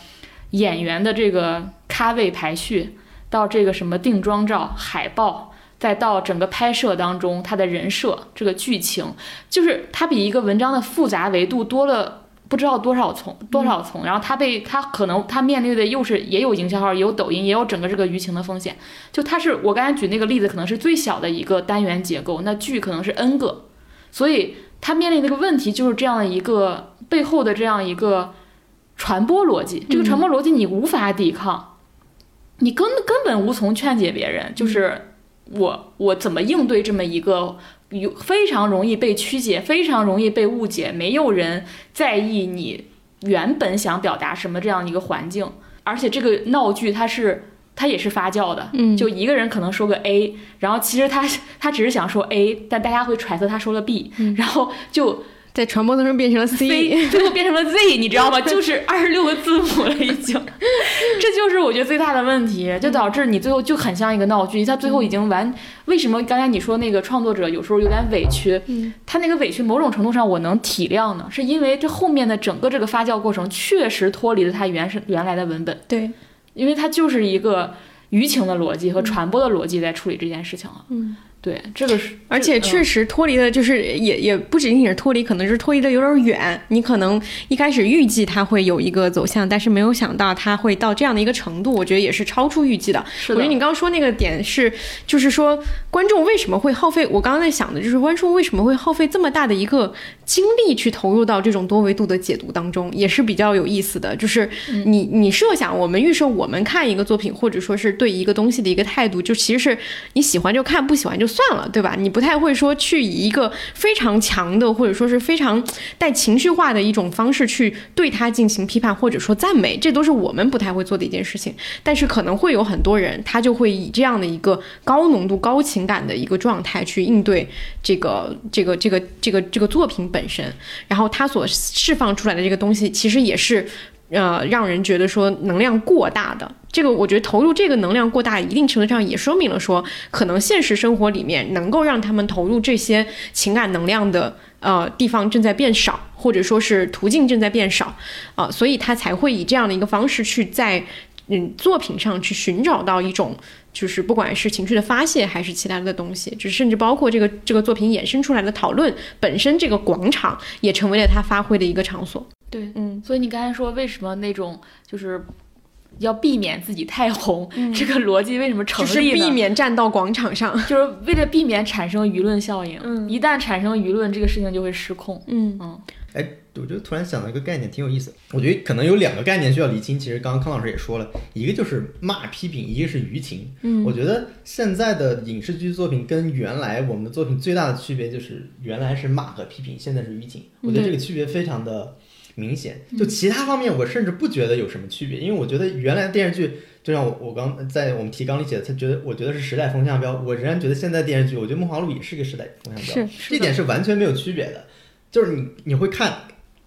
演员的这个咖位排序。到这个什么定妆照、海报，再到整个拍摄当中，他的人设、这个剧情，就是它比一个文章的复杂维度多了不知道多少重多少重。然后他被他可能他面对的又是也有营销号，也有抖音，也有整个这个舆情的风险。就他是我刚才举那个例子，可能是最小的一个单元结构，那剧可能是 N 个，所以他面临那个问题就是这样的一个背后的这样一个传播逻辑。这个传播逻辑你无法抵抗。你根根本无从劝解别人，就是我我怎么应对这么一个有非常容易被曲解、非常容易被误解、没有人在意你原本想表达什么这样一个环境，而且这个闹剧它是它也是发酵的，嗯，就一个人可能说个 A，然后其实他他只是想说 A，但大家会揣测他说了 B，然后就。在传播当中变成了 C，最后变成了 Z，你知道吗？(laughs) 就是二十六个字母了，已经。(laughs) 这就是我觉得最大的问题，就导致你最后就很像一个闹剧。他最后已经完，为什么刚才你说那个创作者有时候有点委屈？嗯，他那个委屈某种程度上我能体谅呢，是因为这后面的整个这个发酵过程确实脱离了他原是原来的文本。对，因为他就是一个舆情的逻辑和传播的逻辑在处理这件事情了。嗯。对，这个是，而且确实脱离的，就是也也不仅仅是脱离，可能是脱离的有点远。你可能一开始预计它会有一个走向，但是没有想到它会到这样的一个程度。我觉得也是超出预计的。我觉得你刚刚说那个点是，就是说观众为什么会耗费？我刚刚在想的就是观众为什么会耗费这么大的一个精力去投入到这种多维度的解读当中，也是比较有意思的。就是你你设想我们预设我们看一个作品，或者说是对一个东西的一个态度，就其实是你喜欢就看，不喜欢就。算了，对吧？你不太会说去以一个非常强的，或者说是非常带情绪化的一种方式去对他进行批判，或者说赞美，这都是我们不太会做的一件事情。但是可能会有很多人，他就会以这样的一个高浓度、高情感的一个状态去应对这个、这个、这个、这个、这个作品本身，然后他所释放出来的这个东西，其实也是。呃，让人觉得说能量过大的这个，我觉得投入这个能量过大，一定程度上也说明了说，可能现实生活里面能够让他们投入这些情感能量的呃地方正在变少，或者说是途径正在变少啊，所以他才会以这样的一个方式去在嗯作品上去寻找到一种，就是不管是情绪的发泄还是其他的东西，就甚至包括这个这个作品衍生出来的讨论本身，这个广场也成为了他发挥的一个场所。对，嗯，所以你刚才说为什么那种就是要避免自己太红，(laughs) 这个逻辑为什么成立呢？就是避免站到广场上，(laughs) 就是为了避免产生舆论效应。嗯，一旦产生舆论，这个事情就会失控。嗯嗯。哎，我觉得突然想到一个概念，挺有意思。我觉得可能有两个概念需要厘清。其实刚刚康老师也说了，一个就是骂批评，一个是舆情。嗯，我觉得现在的影视剧作品跟原来我们的作品最大的区别就是原来是骂和批评，现在是舆情。我觉得这个区别非常的。明显，就其他方面，我甚至不觉得有什么区别，因为我觉得原来的电视剧，就像我我刚在我们提纲里写的，他觉得我觉得是时代风向标，我仍然觉得现在电视剧，我觉得《梦华录》也是个时代风向标，这点是完全没有区别的。就是你你会看，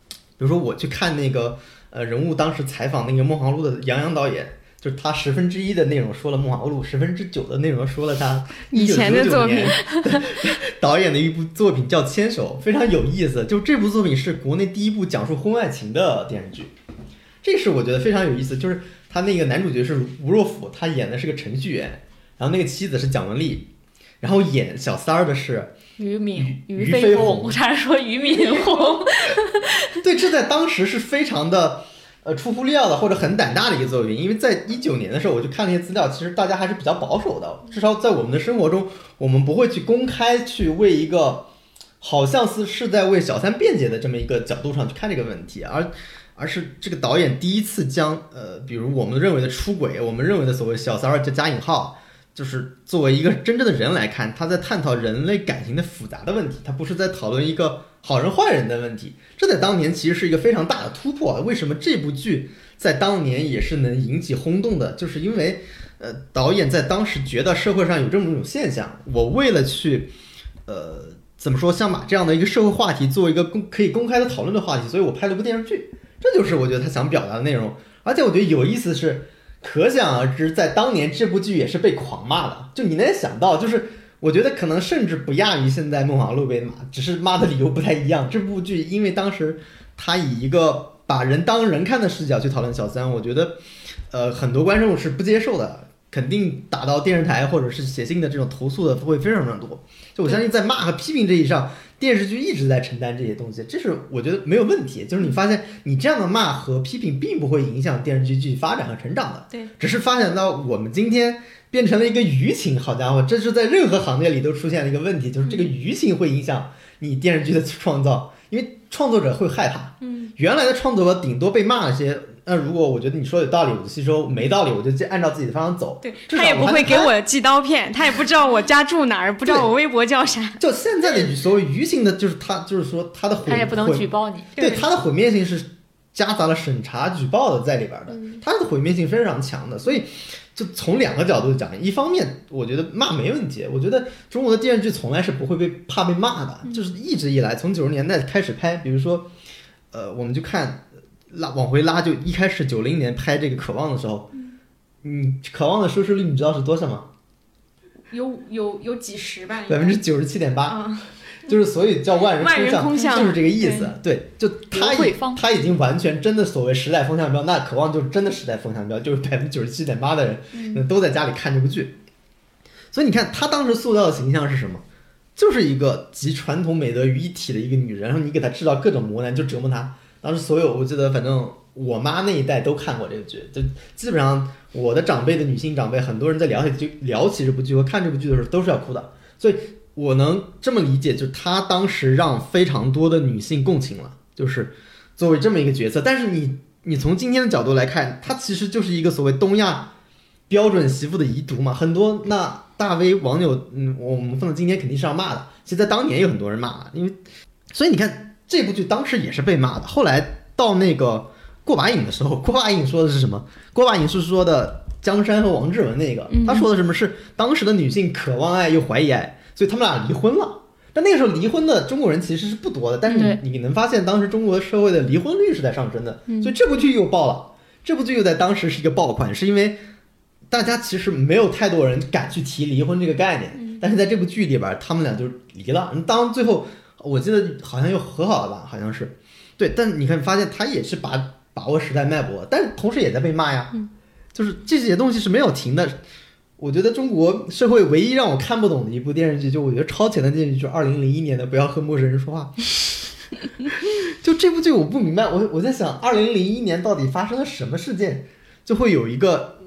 比如说我去看那个呃人物当时采访那个《梦华录》的杨洋导演。就是他十分之一的内容说了《梦华录》，十分之九的内容说了他以前的作品。(laughs) 导演的一部作品叫《牵手》，非常有意思。就这部作品是国内第一部讲述婚外情的电视剧，这是我觉得非常有意思。就是他那个男主角是吴若甫，他演的是个程序员，然后那个妻子是蒋雯丽，然后演小三儿的是俞敏俞飞鸿，我差点说俞敏洪。(laughs) 对，这在当时是非常的。呃，出乎料的或者很胆大的一个作品，因为在一九年的时候，我就看了一些资料，其实大家还是比较保守的，至少在我们的生活中，我们不会去公开去为一个好像是是在为小三辩解的这么一个角度上去看这个问题，而而是这个导演第一次将呃，比如我们认为的出轨，我们认为的所谓小三儿就加引号。就是作为一个真正的人来看，他在探讨人类感情的复杂的问题，他不是在讨论一个好人坏人的问题。这在当年其实是一个非常大的突破。为什么这部剧在当年也是能引起轰动的？就是因为，呃导演在当时觉得社会上有这么一种现象，我为了去呃怎么说，像把这样的一个社会话题作为一个公可以公开的讨论的话题，所以我拍了部电视剧，这就是我觉得他想表达的内容。而且我觉得有意思是，可想而知，在当年这部剧也是被狂骂的，就你能想到，就是我觉得可能甚至不亚于现在《梦华录》被骂，只是骂的理由不太一样。这部剧因为当时他以一个把人当人看的视角去讨论小三，我觉得，呃，很多观众是不接受的，肯定打到电视台或者是写信的这种投诉的会非常非常多。就我相信在骂和批评这一上，电视剧一直在承担这些东西，这是我觉得没有问题。就是你发现你这样的骂和批评，并不会影响电视剧剧发展和成长的。对，只是发展到我们今天变成了一个舆情，好家伙，这是在任何行业里都出现了一个问题，就是这个舆情会影响你电视剧的创造，因为创作者会害怕。嗯，原来的创作者顶多被骂了些，那如果我觉得你说有道理，我就吸收；没道理，我就按照自己的方向走。对他也不会给我寄刀片，他也不知道我家住哪儿，不知道我微博叫啥。就现在的所谓舆情的，就是他，就是说他的毁，他也不能举报你。对对它的毁灭性是夹杂了审查、举报的在里边儿的，他的毁灭性非常强的。所以，就从两个角度讲，一方面我觉得骂没问题，我觉得中国的电视剧从来是不会被怕被骂的，就是一直以来从九十年代开始拍，比如说，呃，我们就看拉往回拉，就一开始九零年拍这个《渴望》的时候，嗯，《渴望》的收视率你知道是多少吗？有有有几十吧，百分之九十七点八。啊，(laughs) 就是所以叫万人万人空巷就是这个意思。对，就他他已经完全真的所谓时代风向标，那渴望就是真的时代风向标，就是百分之九十七点八的人、嗯都在家里看这部剧。所以你看他当时塑造的形象是什么？就是一个集传统美德于一体的一个女人，然后你给她制造各种磨难，就折磨她。当时所有我记得，反正我妈那一代都看过这个剧，就基本上我的长辈的女性长辈，很多人在聊起就聊起这部剧和看这部剧的时候都是要哭的。所以我能这么理解，就是他当时让非常多的女性共情了，就是作为这么一个角色。但是你你从今天的角度来看，他其实就是一个所谓东亚标准媳妇的遗毒嘛。很多那大 V 网友，嗯，我们放到今天肯定是要骂的。其实，在当年有很多人骂，因为所以你看这部剧当时也是被骂的。后来到那个过把瘾的时候，过把瘾说的是什么？过把瘾是说的江山和王志文那个，他说的什么是当时的女性渴望爱又怀疑爱，所以他们俩离婚了。但那个时候离婚的中国人其实是不多的，但是你你能发现当时中国社会的离婚率是在上升的，所以这部剧又爆了。这部剧又在当时是一个爆款，是因为大家其实没有太多人敢去提离婚这个概念，但是在这部剧里边，他们俩就离了。当最后我记得好像又和好了吧，好像是，对。但你看发现他也是把把握时代脉搏，但同时也在被骂呀，就是这些东西是没有停的。我觉得中国社会唯一让我看不懂的一部电视剧，就我觉得超前的电视剧，就是二零零一年的《不要和陌生人说话》。(laughs) 就这部剧我不明白，我我在想，二零零一年到底发生了什么事件，就会有一个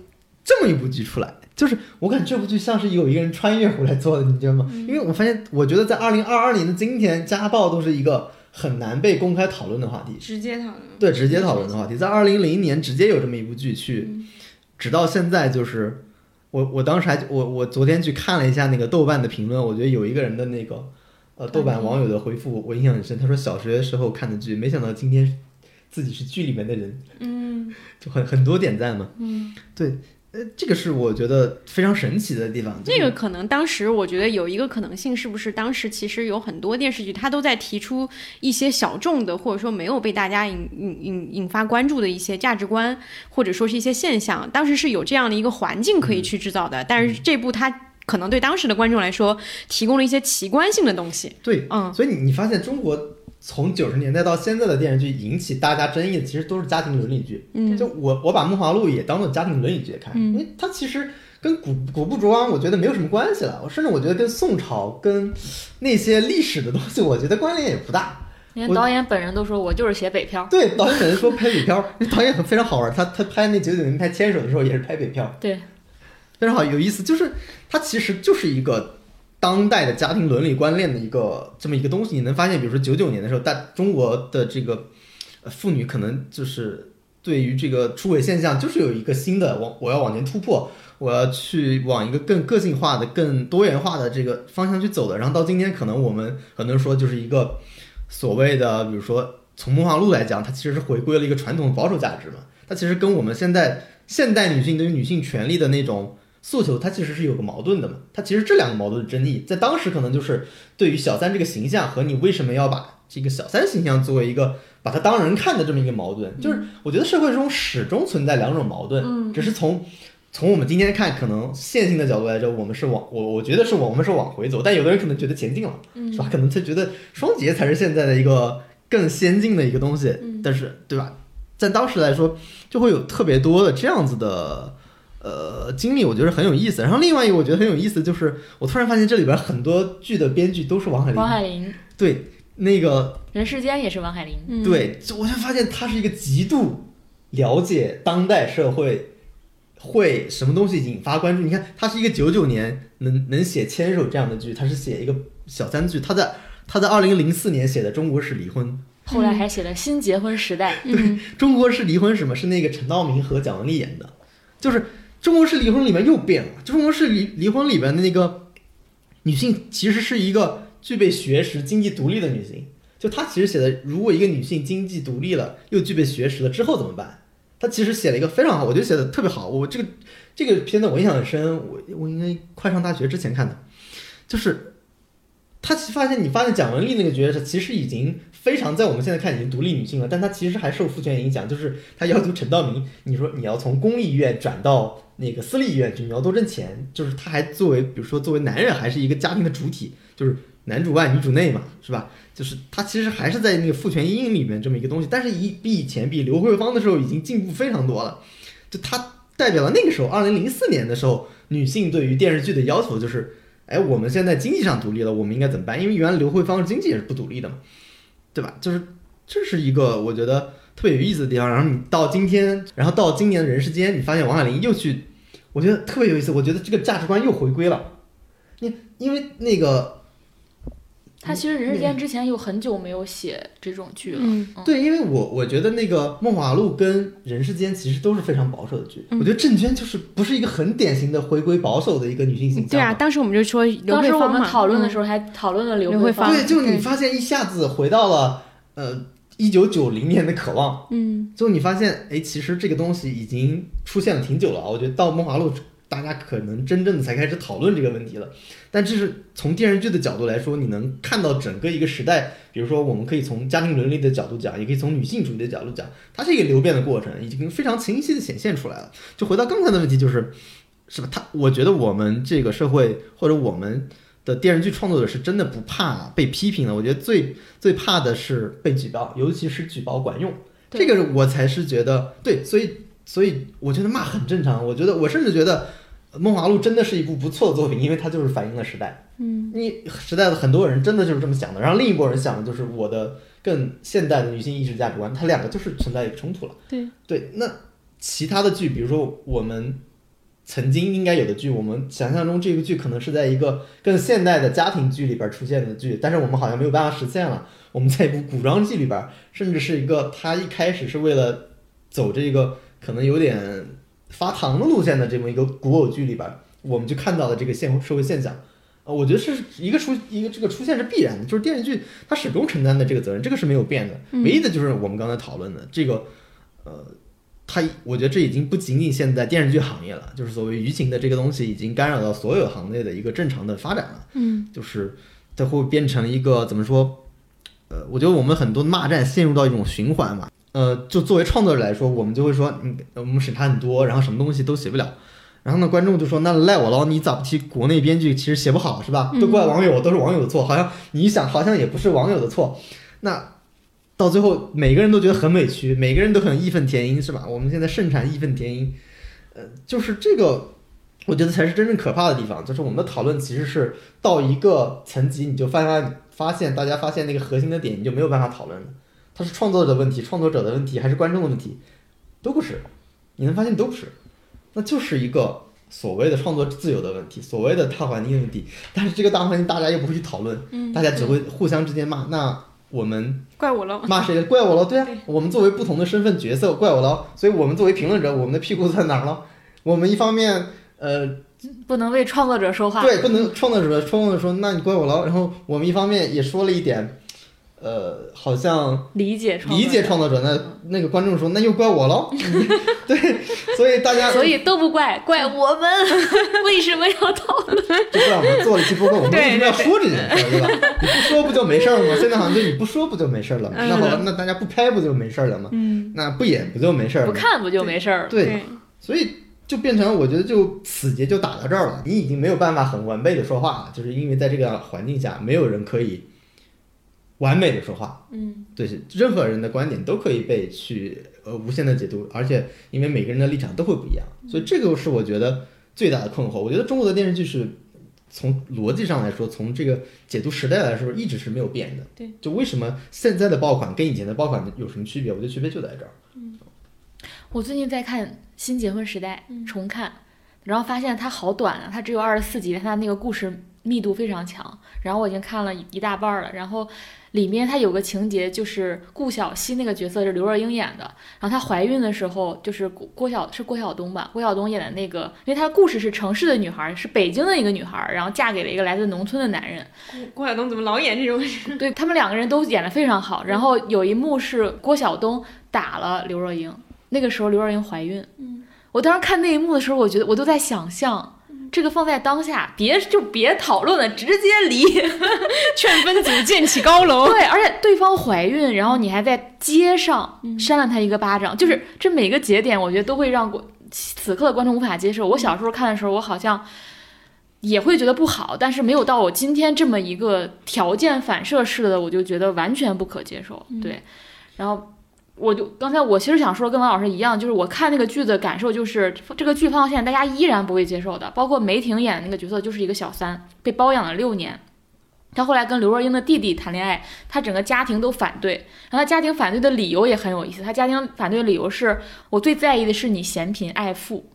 这么一部剧出来？就是我感觉这部剧像是有一个人穿越回来做的，你知道吗？因为我发现，我觉得在二零二二年的今天，家暴都是一个很难被公开讨论的话题。直接讨论。对，直接讨论的话题，在二零零一年直接有这么一部剧去，直到现在就是我我当时还我我昨天去看了一下那个豆瓣的评论，我觉得有一个人的那个呃豆瓣网友的回复我印象很深，他说小学时候看的剧，没想到今天自己是剧里面的人，嗯，就很很多点赞嘛。嗯，对，呃，这个是我觉得非常神奇的地方。就是那个可能当时我觉得有一个可能性，是不是当时其实有很多电视剧，它都在提出一些小众的，或者说没有被大家引引引引发关注的一些价值观，或者说是一些现象。当时是有这样的一个环境可以去制造的，但是这部它可能对当时的观众来说提供了一些奇观性的东西。对，嗯，所以你你发现中国从九十年代到现在的电视剧引起大家争议的，其实都是家庭伦理剧。嗯，就我我把《梦华录》也当做家庭伦理剧看，因为它其实跟古古不着安，我觉得没有什么关系了。我甚至我觉得跟宋朝、跟那些历史的东西，我觉得关联也不大。连导演本人都说我就是写北漂。对，导演本人说拍北漂，那 (laughs) 导演很非常好玩，他他拍那九九年拍《牵手》的时候也是拍北漂，对，非常好有意思。就是他其实就是一个当代的家庭伦理观念的一个这么一个东西。你能发现，比如说九九年的时候，大中国的这个妇女可能就是对于这个出轨现象，就是有一个新的往我要往前突破，我要去往一个更个性化的、更多元化的这个方向去走的。然后到今天，可能我们很多人说就是一个所谓的，比如说从梦华录来讲，它其实是回归了一个传统保守价值嘛。它其实跟我们现在现代女性对于女性权利的那种诉求它其实是有个矛盾的嘛，它其实这两个矛盾的争议，在当时可能就是对于小三这个形象和你为什么要把这个小三形象作为一个把它当人看的这么一个矛盾，就是我觉得社会中始终存在两种矛盾，嗯只是从从我们今天看，可能线性的角度来说，我们是往我我觉得是我们是往回走，但有的人可能觉得前进了，是吧？可能他觉得双节才是现在的一个更先进的一个东西，但是对吧？在当时来说，就会有特别多的这样子的呃经历，我觉得很有意思。然后另外一个我觉得很有意思，就是我突然发现这里边很多剧的编剧都是王海林王林，海林，对那个人世间也是王海林。嗯，对，就我就发现他是一个极度了解当代社会会什么东西引发关注。你看，他是一个九九年能能写《牵手》这样的剧，他是写一个小三剧。他在他在二零零四年写的《中国式离婚》，后来还写了《新结婚时代》，对 (laughs) 中国式离婚是什么？是那个陈道明和蒋雯丽演的，就是中国式离婚里面又变了。就中国式离离婚里面的那个女性其实是一个具备学识、经济独立的女性。就她其实写的，如果一个女性经济独立了，又具备学识了之后怎么办？她其实写了一个非常好，我觉得写的特别好。我这个这个片子我印象很深，我我应该快上大学之前看的，就是他其实发现，你发现蒋雯丽那个角色其实已经非常在我们现在看已经独立女性了，但她其实还受父权影响，就是她要求陈道明，你说你要从公立医院转到那个私立医院去，你要多挣钱，就是他还作为，比如说作为男人还是一个家庭的主体，就是男主外女主内嘛，是吧？就是他其实还是在那个父权阴影里面这么一个东西，但是以比以前比刘慧芳的时候已经进步非常多了，就她代表了那个时候二零零四年的时候女性对于电视剧的要求就是。哎，我们现在经济上独立了，我们应该怎么办？因为原来刘慧芳经济也是不独立的嘛，对吧？就是这是一个我觉得特别有意思的地方。然后你到今天，然后到今年的人世间，你发现王海林又去，我觉得特别有意思。我觉得这个价值观又回归了。你因为那个他其实人世间之前有很久没有写这种剧了。嗯对，因为我我觉得那个《梦华录》跟《人世间》其实都是非常保守的剧。我觉得郑娟就是不是一个很典型的回归保守的一个女性形象。对啊，，当时我们就说刘当时我们讨论的时候还讨论了刘刘慧芳慧芳，对，就你发现一下子回到了呃一九九零年的渴望。嗯就你发现，哎，其实这个东西已经出现了挺久了啊。我觉得到《梦华录》，大家可能真正的才开始讨论这个问题了。但这是从电视剧的角度来说，你能看到整个一个时代。比如说，我们可以从家庭伦理的角度讲，也可以从女性主义的角度讲，它是一个流变的过程，已经非常清晰的显现出来了。就回到刚才的问题，就是，是吧？他，我觉得我们这个社会或者我们的电视剧创作者是真的不怕被批评的。我觉得最最怕的是被举报，尤其是举报管用。这个我才是觉得对，所以所以我觉得骂很正常。我觉得我甚至觉得《梦华录》真的是一部不错的作品，因为它就是反映了时代。嗯你时代的很多人真的就是这么想的，然后另一拨人想的就是我的更现代的女性意识价值观，它两个就是存在一个冲突了。对对，那其他的剧，比如说我们曾经应该有的剧，我们想象中这个剧可能是在一个更现代的家庭剧里边出现的剧，但是我们好像没有办法实现了。我们在一部古装剧里边，甚至是一个他一开始是为了走这个可能有点发糖的路线的这么一个古偶剧里边，我们就看到了这个现社会现象。呃，我觉得是一个出一个这个出现是必然的，就是电视剧它始终承担的这个责任，这个是没有变的。唯一的就是我们刚才讨论的这个，呃，它我觉得这已经不仅仅现在电视剧行业了，就是所谓舆情的这个东西已经干扰到所有行业的一个正常的发展了。嗯就是它会变成一个怎么说？呃，我觉得我们很多骂战陷入到一种循环嘛。呃，就作为创作者来说，我们就会说，嗯，我们审查很多，然后什么东西都写不了。然后呢，观众就说：“那赖我喽，你咋不提国内编剧其实写不好是吧？都怪网友，都是网友的错。好像你一想，好像也不是网友的错。那到最后，每个人都觉得很委屈，每个人都很义愤填膺，是吧？我们现在盛产义愤填膺，呃，就是这个，我觉得才是真正可怕的地方。就是我们的讨论其实是到一个层级，你就发现发现大家发现那个核心的点，你就没有办法讨论了。它是创作者的问题、创作者的问题，还是观众的问题，都不是。你能发现都不是，那就是一个所谓的创作自由的问题，所谓的大环境的问题。但是这个大环境大家又不会去讨论，嗯，大家只会互相之间骂。那我们怪我了。骂谁？怪我了，对啊对，我们作为不同的身份角色，怪我了。所以我们作为评论者，我们的屁股在哪儿了？我们一方面，呃，不能为创作者说话。对，不能创作者创作者说，那你怪我了。然后我们一方面也说了一点，呃，好像理解创作者理解创作者，那那个观众说，那又怪我喽。(laughs) 对，所以大家所以都不怪，怪我们 (laughs) 为什么要讨论？就怪我们做了一期播客，我们为什么要说这件事儿，对吧？你不说不就没事儿了吗？现在好像就你不说不就没事儿了吗？嗯那好，那大家不拍不就没事儿了吗？嗯，那不演不就没事儿了吗？不看不就没事儿了？对，所以就变成我觉得就此节就打到这儿了，你已经没有办法很完备的说话了，就是因为在这个环境下，没有人可以完美的说话，嗯，对，任何人的观点都可以被去呃无限的解读，而且因为每个人的立场都会不一样，所以这个是我觉得最大的困惑。我觉得中国的电视剧是从逻辑上来说，从这个解读时代来说，一直是没有变的。对，就为什么现在的爆款跟以前的爆款有什么区别？我觉得区别就在这儿。嗯我最近在看《新结婚时代》嗯重看，然后发现它好短啊，它只有二十四集，它那个故事密度非常强。然后我已经看了一一大半儿了，然后里面它有个情节就是顾晓溪那个角色是刘若英演的，然后她怀孕的时候就是郭郭晓是郭晓东吧，郭晓东演的那个，因为她的故事是城市的女孩，是北京的一个女孩，然后嫁给了一个来自农村的男人，郭晓东怎么老演这种？对他们两个人都演得非常好。然后有一幕是郭晓东打了刘若英，那个时候刘若英怀孕。嗯，我当时看那一幕的时候，我觉得我都在想象。这个放在当下，别就别讨论了，直接离。(laughs) 劝分组建起高楼。(laughs) 对，而且对方怀孕，然后你还在街上扇了他一个巴掌，就是这每个节点，我觉得都会让观此刻的观众无法接受。我小时候看的时候，我好像也会觉得不好，但是没有到我今天这么一个条件反射式的，我就觉得完全不可接受。对，然后。我就刚才我其实想说跟王老师一样，就是我看那个剧的感受就是这个剧放到现在大家依然不会接受的，包括梅婷演的那个角色就是一个小三，被包养了六年，他后来跟刘若英的弟弟谈恋爱，他整个家庭都反对，然后他家庭反对的理由也很有意思，他家庭反对的理由是我最在意的是你嫌贫爱富。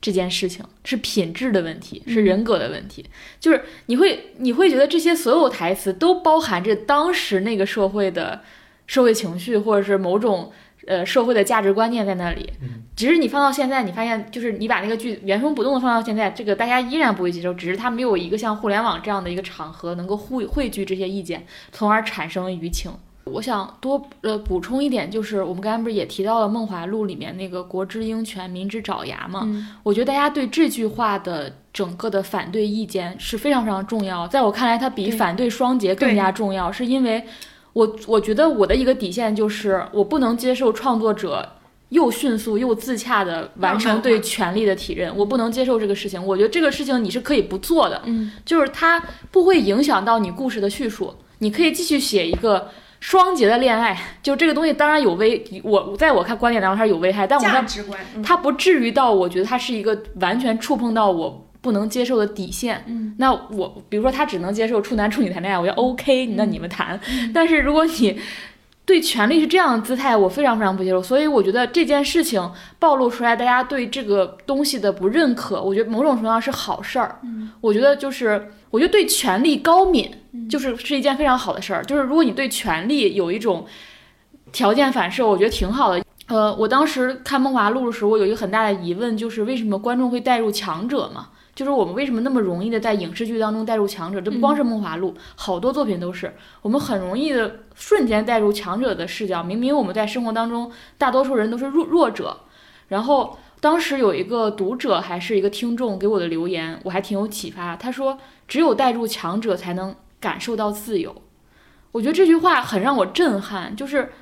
这件事情是品质的问题，是人格的问题，就是你会你会觉得这些所有台词都包含着当时那个社会的社会情绪，或者是某种呃社会的价值观念在那里。只是你放到现在，你发现就是你把那个剧原封不动的放到现在，这个大家依然不会接受，只是它没有一个像互联网这样的一个场合能够汇汇聚这些意见，从而产生舆情。我想多呃补充一点，就是我们刚才不是也提到了《梦华录》里面那个“国之鹰犬，民之爪牙”嘛？嗯我觉得大家对这句话的整个的反对意见是非常非常重要。在我看来，它比反对双节更加重要，是因为我我觉得我的一个底线就是我不能接受创作者。又迅速又自洽的完成对权力的体认，我不能接受这个事情。我觉得这个事情你是可以不做的，嗯，就是它不会影响到你故事的叙述，你可以继续写一个双节的恋爱。就这个东西当然有危，我在我看观点当中它是有危害，但我看它不至于到我觉得它是一个完全触碰到我不能接受的底线。嗯，那我比如说他只能接受处男处女谈恋爱，我觉得 OK，那你们谈。但是如果你对权力是这样的姿态，我非常非常不接受。所以我觉得这件事情暴露出来，大家对这个东西的不认可，我觉得某种程度上是好事儿。嗯，我觉得就是，我觉得对权力高敏，嗯就是是一件非常好的事儿。就是如果你对权力有一种条件反射，我觉得挺好的。呃，我当时看《梦华录》的时候，我有一个很大的疑问，就是为什么观众会带入强者嘛？就是我们为什么那么容易的在影视剧当中带入强者？这不光是《梦华录》好多作品都是，我们很容易的瞬间带入强者的视角。明明我们在生活当中，大多数人都是弱弱者。然后当时有一个读者还是一个听众给我的留言，我还挺有启发。他说：“只有带入强者，才能感受到自由。”我觉得这句话很让我震撼，就是。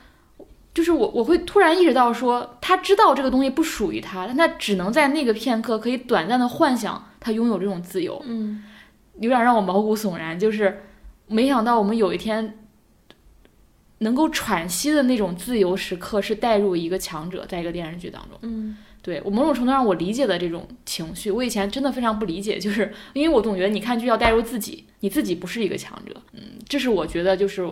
就是我，我会突然意识到说，他知道这个东西不属于他，但他只能在那个片刻可以短暂的幻想他拥有这种自由，嗯，有点让我毛骨悚然。就是没想到我们有一天能够喘息的那种自由时刻，是带入一个强者在一个电视剧当中。嗯，对我某种程度上我理解的这种情绪，我以前真的非常不理解，就是因为我总觉得你看剧要带入自己，你自己不是一个强者。嗯，这是我觉得就是。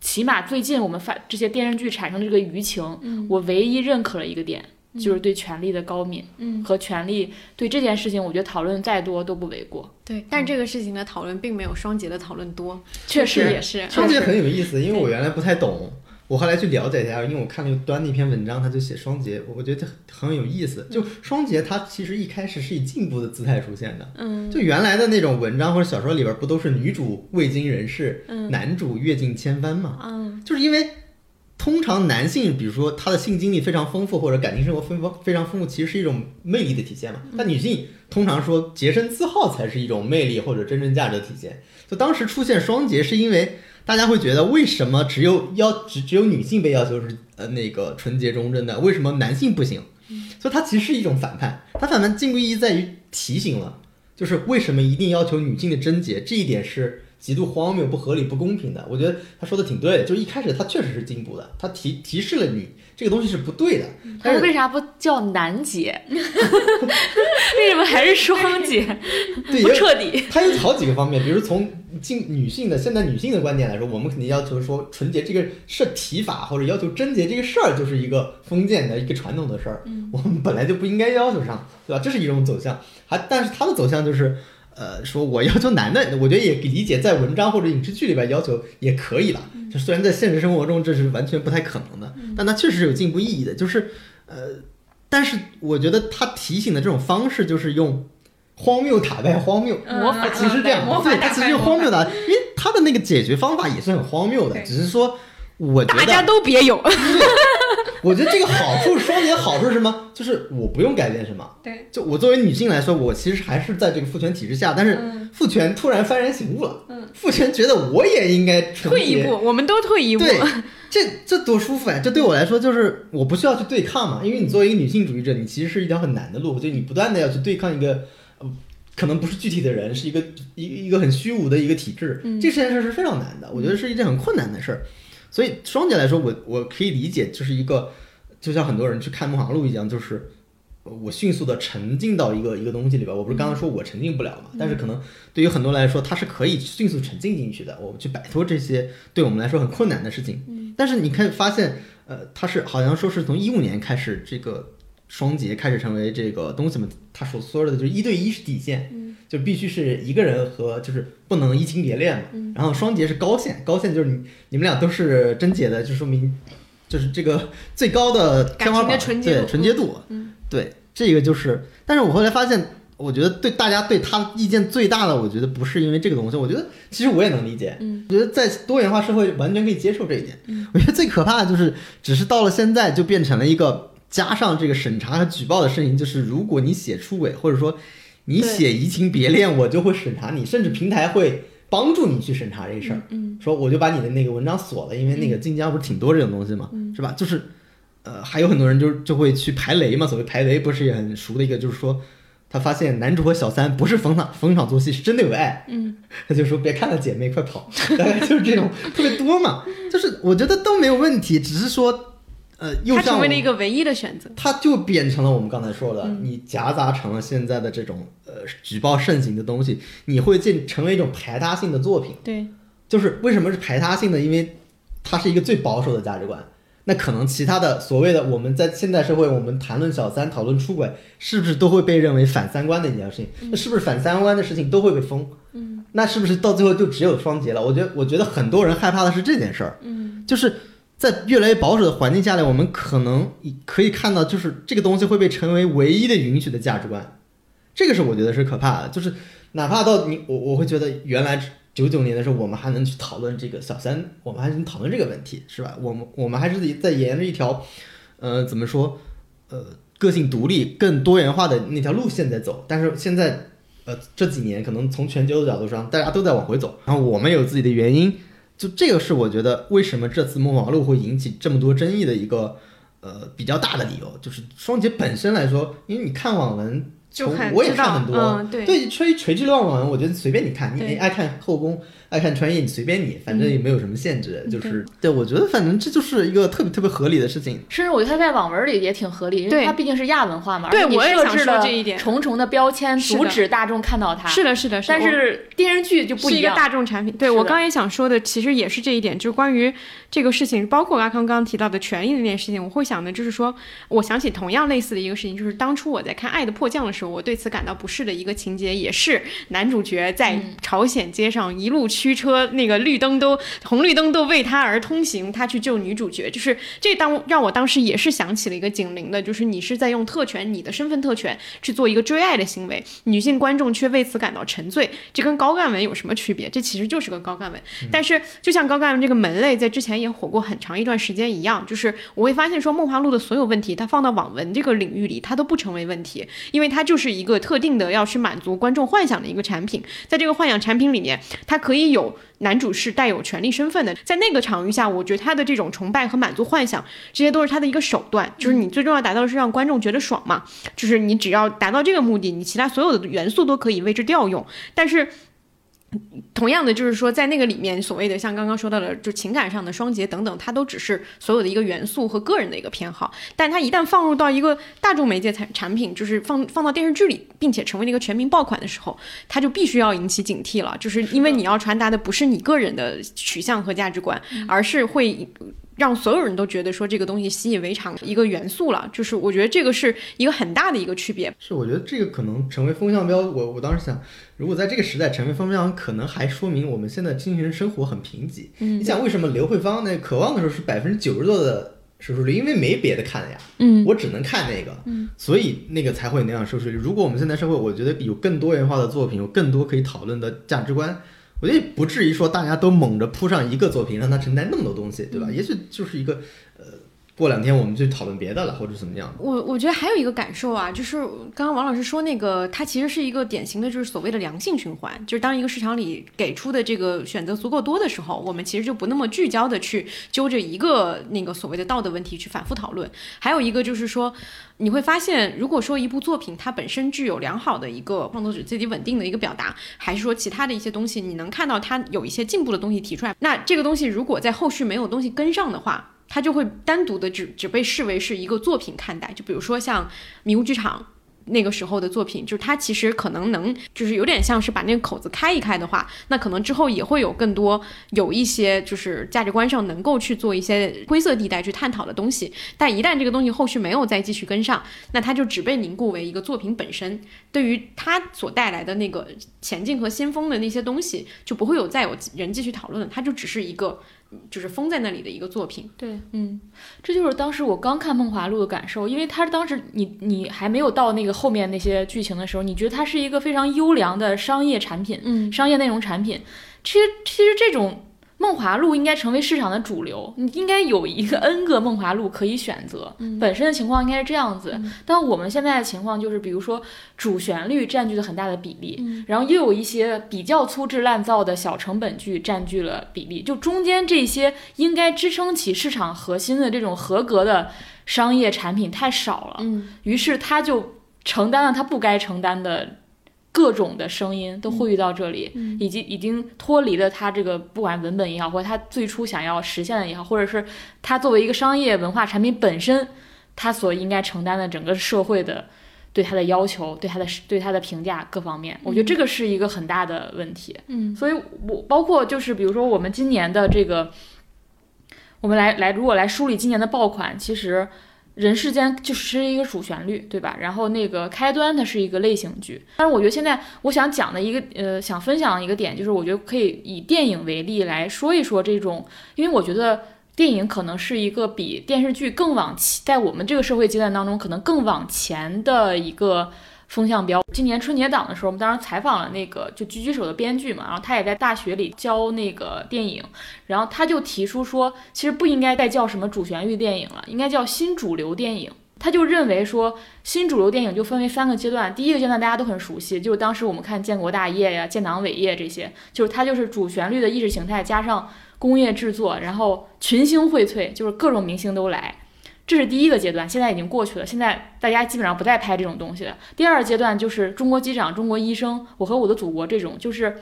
起码最近我们发这些电视剧产生的这个舆情，嗯我唯一认可了一个点，就是对权力的高敏，嗯和权力对这件事情，我觉得讨论再多都不为过。对，但是这个事情的讨论并没有双节的讨论多，确实也是，双节嗯很有意思，因为我原来不太懂，我后来去了解一下，因为我看那个端的一篇文章，他就写双节，我觉得很有意思。就双节，它其实一开始是以进步的姿态出现的。嗯，就原来的那种文章或者小说里边，不都是女主未经人事，嗯男主阅尽千帆嘛？嗯，就是因为通常男性，比如说他的性经历非常丰富，或者感情生活非常非常丰富，其实是一种魅力的体现嘛。但女性通常说洁身自好才是一种魅力或者真正价值的体现。就当时出现双节，是因为大家会觉得为什么只有要只只有女性被要求是呃那个纯洁忠贞的，为什么男性不行？所以它其实是一种反叛。它反叛进步意义在于提醒了，就是为什么一定要求女性的贞洁，这一点是。极度荒谬、不合理、不公平的，我觉得他说的挺对。就一开始他确实是进步的，他提提示了你这个东西是不对的。但是为啥不叫男节？(laughs) 为什么还是双节？不彻底。它有好几个方面，比如从进女性的现在女性的观点来说，我们肯定要求说纯洁这个是提法，或者要求贞洁这个事儿就是一个封建的一个传统的事儿，我们本来就不应该要求上，对吧？这是一种走向。还但是它的走向就是。呃，说我要求男的，我觉得也理解，在文章或者影视剧里边要求也可以了。就虽然在现实生活中这是完全不太可能的，但它确实是有进步意义的。就是呃，但是我觉得他提醒的这种方式就是用荒谬打败荒谬，魔法其实这样，对，他其实用荒谬的，因为他的那个解决方法也是很荒谬的，只是说我觉得大家都别有。(laughs) 我觉得这个好处，双减好处是什么？就是我不用改变什么。对，就我作为女性来说，我其实还是在这个父权体制下，但是父权突然幡然醒悟了。嗯，父权觉得我也应该退一步，我们都退一步。对，这这多舒服啊！这对我来说就是我不需要去对抗嘛，因为你作为一个女性主义者，你其实是一条很难的路，就你不断的要去对抗一个呃，可能不是具体的人，是一个一一个很虚无的一个体制。嗯，这件事是非常难的，我觉得是一件很困难的事儿。所以双节来说，我我可以理解，就是一个，就像很多人去看《梦华录》一样，就是我迅速的沉浸到一个一个东西里边。我不是刚刚说我沉浸不了嘛？但是可能对于很多人来说，他是可以迅速沉浸进去的。我们去摆脱这些对我们来说很困难的事情。但是你可以发现，呃，他是好像说是从一五年开始，这个双节开始成为这个东西嘛？他所说的就是一对一是底线。就必须是一个人和就是不能移情别恋嘛，然后双节是高线，高线就是你你们俩都是贞洁的，就说明就是这个最高的天花板，对纯洁度，对这个就是。但是我后来发现，我觉得对大家对他意见最大的，我觉得不是因为这个东西，我觉得其实我也能理解，嗯我觉得在多元化社会完全可以接受这一点。嗯我觉得最可怕的就是，只是到了现在就变成了一个加上这个审查和举报的事情，就是如果你写出轨或者说。你写移情别恋，我就会审查你，甚至平台会帮助你去审查这事儿。嗯，说我就把你的那个文章锁了，因为那个晋江不是挺多这种东西嘛，是吧？就是，呃，还有很多人就就会去排雷嘛。所谓排雷，不是也很熟的一个，就是说他发现男主和小三不是逢场逢场作戏，是真的有爱。嗯，(laughs) 他就说别看了，姐妹快跑，(laughs) 大概就是这种特别多嘛。就是我觉得都没有问题，只是说。呃，又成为了一个唯一的选择，它就变成了我们刚才说的，你夹杂成了现在的这种呃举报盛行的东西，你会进成为一种排他性的作品。对，就是为什么是排他性的？因为它是一个最保守的价值观。那可能其他的所谓的我们在现代社会，我们谈论小三、讨论出轨，是不是都会被认为反三观的一件事情？那是不是反三观的事情都会被封？嗯，那是不是到最后就只有双节了？我觉得，我觉得很多人害怕的是这件事儿。嗯，就是。在越来越保守的环境下来，我们可能可以看到，就是这个东西会被成为唯一的允许的价值观，这个是我觉得是可怕的。就是哪怕到你我我会觉得，原来九九年的时候，我们还能去讨论这个小三，我们还能讨论这个问题，是吧？我们我们还是在沿着一条，呃，怎么说，呃，个性独立、更多元化的那条路线在走。但是现在，呃，这几年可能从全球的角度上，大家都在往回走，然后我们有自己的原因。就这个是我觉得为什么这次《梦华录》会引起这么多争议的一个呃比较大的理由，就是双节本身来说，因为你看网文，就我也看很多，对吹垂直网文，我觉得随便你看，你爱看后宫。爱看穿越，你随便你，反正也没有什么限制，就是对我觉得，反正这就是一个特别特别合理的事情。甚至我觉得他在网文里也挺合理，因为它毕竟是亚文化嘛。对，我也想说这一点。重重的标签阻止大众看到它。是的，是的，但是电视剧就不一样，是一个大众产品。对我刚也想说的，其实也是这一点，就是关于这个事情，包括阿康刚刚提到的权益那件事情，我会想的就是说，我想起同样类似的一个事情，就是当初我在看《爱的迫降》的时时候，我对此感到不适的一个情节，也是男主角在朝鲜街上一路驱车，那个绿灯都红绿灯都为他而通行，他去救女主角，就是这当让我当时也是想起了一个警铃的，就是你是在用特权，你的身份特权去做一个追爱的行为，女性观众却为此感到沉醉，这跟高干文有什么区别？这其实就是个高干文，但是就像高干文这个门类在之前也火过很长一段时间一样，就是我会发现说《梦华录》的所有问题，它放到网文这个领域里，它都不成为问题，因为它就是一个特定的要去满足观众幻想的一个产品，在这个幻想产品里面，它可以有男主是带有权力身份的，在那个场域下，我觉得他的这种崇拜和满足幻想，这些都是他的一个手段，就是你最重要达到的是让观众觉得爽嘛，就是你只要达到这个目的，你其他所有的元素都可以为之调用，但是。同样的，就是说，在那个里面，所谓的像刚刚说到的，就情感上的双节等等，它都只是所有的一个元素和个人的一个偏好。但它一旦放入到一个大众媒介产产品，就是放放到电视剧里，并且成为了一个全民爆款的时候，它就必须要引起警惕了。就是因为你要传达的不是你个人的取向和价值观，而是会。让所有人都觉得说这个东西习以为常一个元素了，就是我觉得这个是一个很大的一个区别。是，我觉得这个可能成为风向标。我我当时想，如果在这个时代成为风向标，可能还说明我们现在精神生活很贫瘠。嗯，你想为什么刘慧芳那《渴望》的时候是百分之九十多的收视率？因为没别的看了呀。嗯，我只能看那个。嗯，所以那个才会那样收视率。如果我们现在社会，我觉得有更多元化的作品，有更多可以讨论的价值观。我觉得不至于说大家都猛着扑上一个作品，让它承担那么多东西，对吧？也许就是一个，呃，过两天我们就讨论别的了，或者怎么样。我我觉得还有一个感受啊，就是刚刚王老师说那个，它其实是一个典型的，就是所谓的良性循环。就是当一个市场里给出的这个选择足够多的时候，我们其实就不那么聚焦的去揪着一个那个所谓的道德问题去反复讨论。还有一个就是说。你会发现，如果说一部作品它本身具有良好的一个创作者自己稳定的一个表达，还是说其他的一些东西，你能看到它有一些进步的东西提出来，那这个东西如果在后续没有东西跟上的话，它就会单独的只只被视为是一个作品看待。就比如说像迷雾剧场。那个时候的作品，就是它其实可能能，就是有点像是把那个口子开一开的话，那可能之后也会有更多有一些就是价值观上能够去做一些灰色地带去探讨的东西。但一旦这个东西后续没有再继续跟上，那它就只被凝固为一个作品本身，对于它所带来的那个前进和先锋的那些东西，就不会有再有人继续讨论了，它就只是一个。就是封在那里的一个作品，对，嗯，这就是当时我刚看《梦华录》的感受，因为它当时你你还没有到那个后面那些剧情的时候，你觉得它是一个非常优良的商业产品，嗯，商业内容产品，其实其实这种。梦华录应该成为市场的主流，你应该有一个 N 个梦华录可以选择。本身的情况应该是这样子，但我们现在的情况就是，比如说主旋律占据了很大的比例，然后又有一些比较粗制滥造的小成本剧占据了比例，就中间这些应该支撑起市场核心的这种合格的商业产品太少了，于是他就承担了他不该承担的。各种的声音都汇聚到这里，以及已经脱离了他这个不管文本也好，或者他最初想要实现的也好，或者是他作为一个商业文化产品本身，他所应该承担的整个社会的对他的要求、对他的对他的评价各方面，我觉得这个是一个很大的问题。嗯，所以我包括就是比如说我们今年的这个，我们来来如果来梳理今年的爆款，其实。人世间就是一个主旋律，对吧？然后那个开端它是一个类型剧，但是我觉得现在我想讲的一个呃，想分享的一个点，就是我觉得可以以电影为例来说一说这种，因为我觉得电影可能是一个比电视剧更往前，在我们这个社会阶段当中，可能更往前的一个。风向标。今年春节档的时候，我们当时采访了那个就狙击手的编剧嘛，然后他也在大学里教那个电影，然后他就提出说，其实不应该再叫什么主旋律电影了，应该叫新主流电影。他就认为说，新主流电影就分为三个阶段，第一个阶段大家都很熟悉，就是当时我们看建国大业呀、建党伟业这些，就是它就是主旋律的意识形态加上工业制作，然后群星荟萃，就是各种明星都来。这是第一个阶段，现在已经过去了。现在大家基本上不再拍这种东西了。第二个阶段就是《中国机长》《中国医生》《我和我的祖国》这种，就是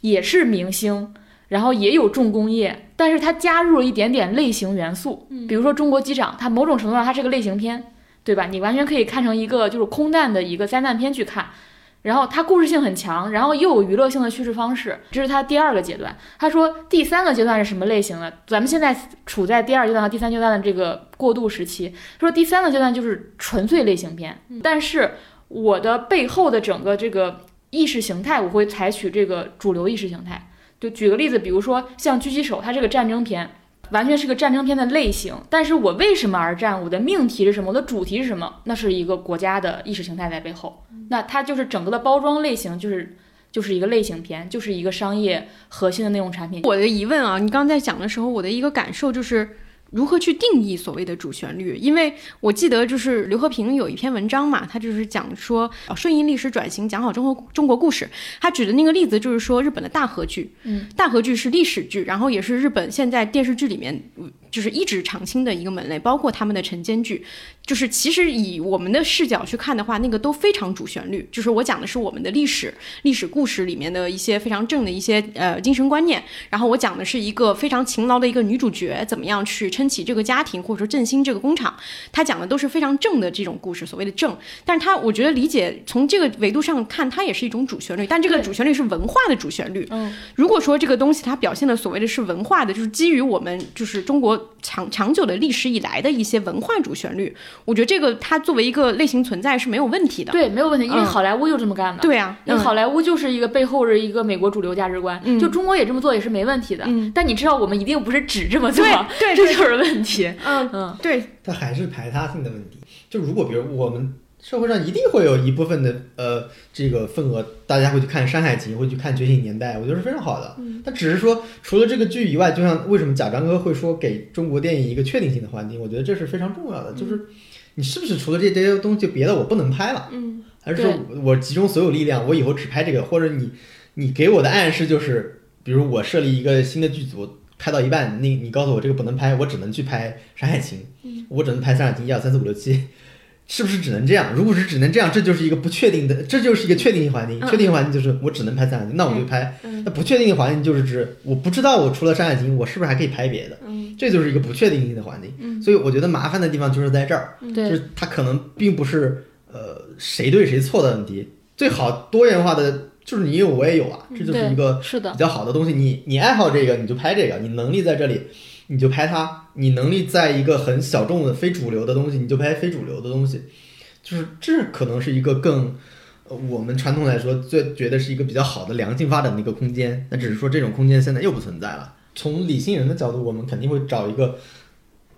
也是明星，然后也有重工业，但是它加入了一点点类型元素。比如说《中国机长》，它某种程度上它是个类型片，对吧？你完全可以看成一个就是空难的一个灾难片去看。然后它故事性很强，然后又有娱乐性的叙事方式，这是它第二个阶段。他说第三个阶段是什么类型的？咱们现在处在第二阶段和第三阶段的这个过渡时期。他说第三个阶段就是纯粹类型片，但是我的背后的整个这个意识形态，我会采取这个主流意识形态。就举个例子，比如说像《狙击手》，它这个战争片，完全是个战争片的类型。但是我为什么而战？我的命题是什么？我的主题是什么？那是一个国家的意识形态在背后。那它就是整个的包装类型，就是就是一个类型片，就是一个商业核心的内容产品。我的疑问啊，你刚才讲的时候，我的一个感受就是。如何去定义所谓的主旋律？因为我记得就是刘和平有一篇文章嘛，他就是讲说呃顺应历史转型，讲好中国中国故事。他举的那个例子就是说日本的大河剧，嗯，大河剧是历史剧，然后也是日本现在电视剧里面嗯就是一直常青的一个门类，包括他们的晨间剧。就是其实以我们的视角去看的话，那个都非常主旋律。就是我讲的是我们的历史历史故事里面的一些非常正的一些呃精神观念，然后我讲的是一个非常勤劳的一个女主角怎么样去撑起这个家庭，或者说振兴这个工厂。他讲的都是非常正的这种故事，所谓的正。但是他我觉得理解从这个维度上看，它也是一种主旋律，但这个主旋律是文化的主旋律。嗯，如果说这个东西它表现的所谓的是文化的，就是基于我们就是中国长长久的历史以来的一些文化主旋律，我觉得这个它作为一个类型存在是没有问题的。对，没有问题，因为嗯好莱坞就这么干的。对啊，因为嗯好莱坞就是一个背后是一个美国主流价值观，嗯就中国也这么做也是没问题的。嗯但你知道，我们一定不是只这么做，对对这 (laughs) 就是问题。嗯嗯，对，它还是排他性的问题。就如果比如我们社会上一定会有一部分的呃这个份额，大家会去看《山海情》，会去看《觉醒年代》，我觉得是非常好的。嗯但只是说，除了这个剧以外，就像为什么贾樟柯会说给中国电影一个确定性的环境，我觉得这是非常重要的。就是你是不是除了这这些东西，别的我不能拍了，嗯还是说我集中所有力量，我以后只拍这个，或者你你给我的暗示就是，比如我设立一个新的剧组，拍到一半，你你告诉我这个不能拍，我只能去拍《山海情》，我只能拍《山海情》一二三四五六七，是不是只能这样？如果是只能这样，这就是一个不确定的，这就是一个确定性环境。嗯确定性环境就是我只能拍《山海情》，那我就拍。嗯那不确定的环境就是指我不知道我除了《山海情》，我是不是还可以拍别的？嗯这就是一个不确定性的环境。嗯所以我觉得麻烦的地方就是在这儿。就，是它可能并不是呃谁对谁错的问题，最好多元化的就是你有我也有啊，这就是一个是的比，较好的东西。你你爱好这个你就拍这个，你能力在这里你就拍它，你能力在一个很小众的非主流的东西你就拍非主流的东西，就是这可能是一个更。呃我们传统来说，最觉得是一个比较好的良性发展的一个空间，那只是说这种空间现在又不存在了。从理性人的角度，我们肯定会找一个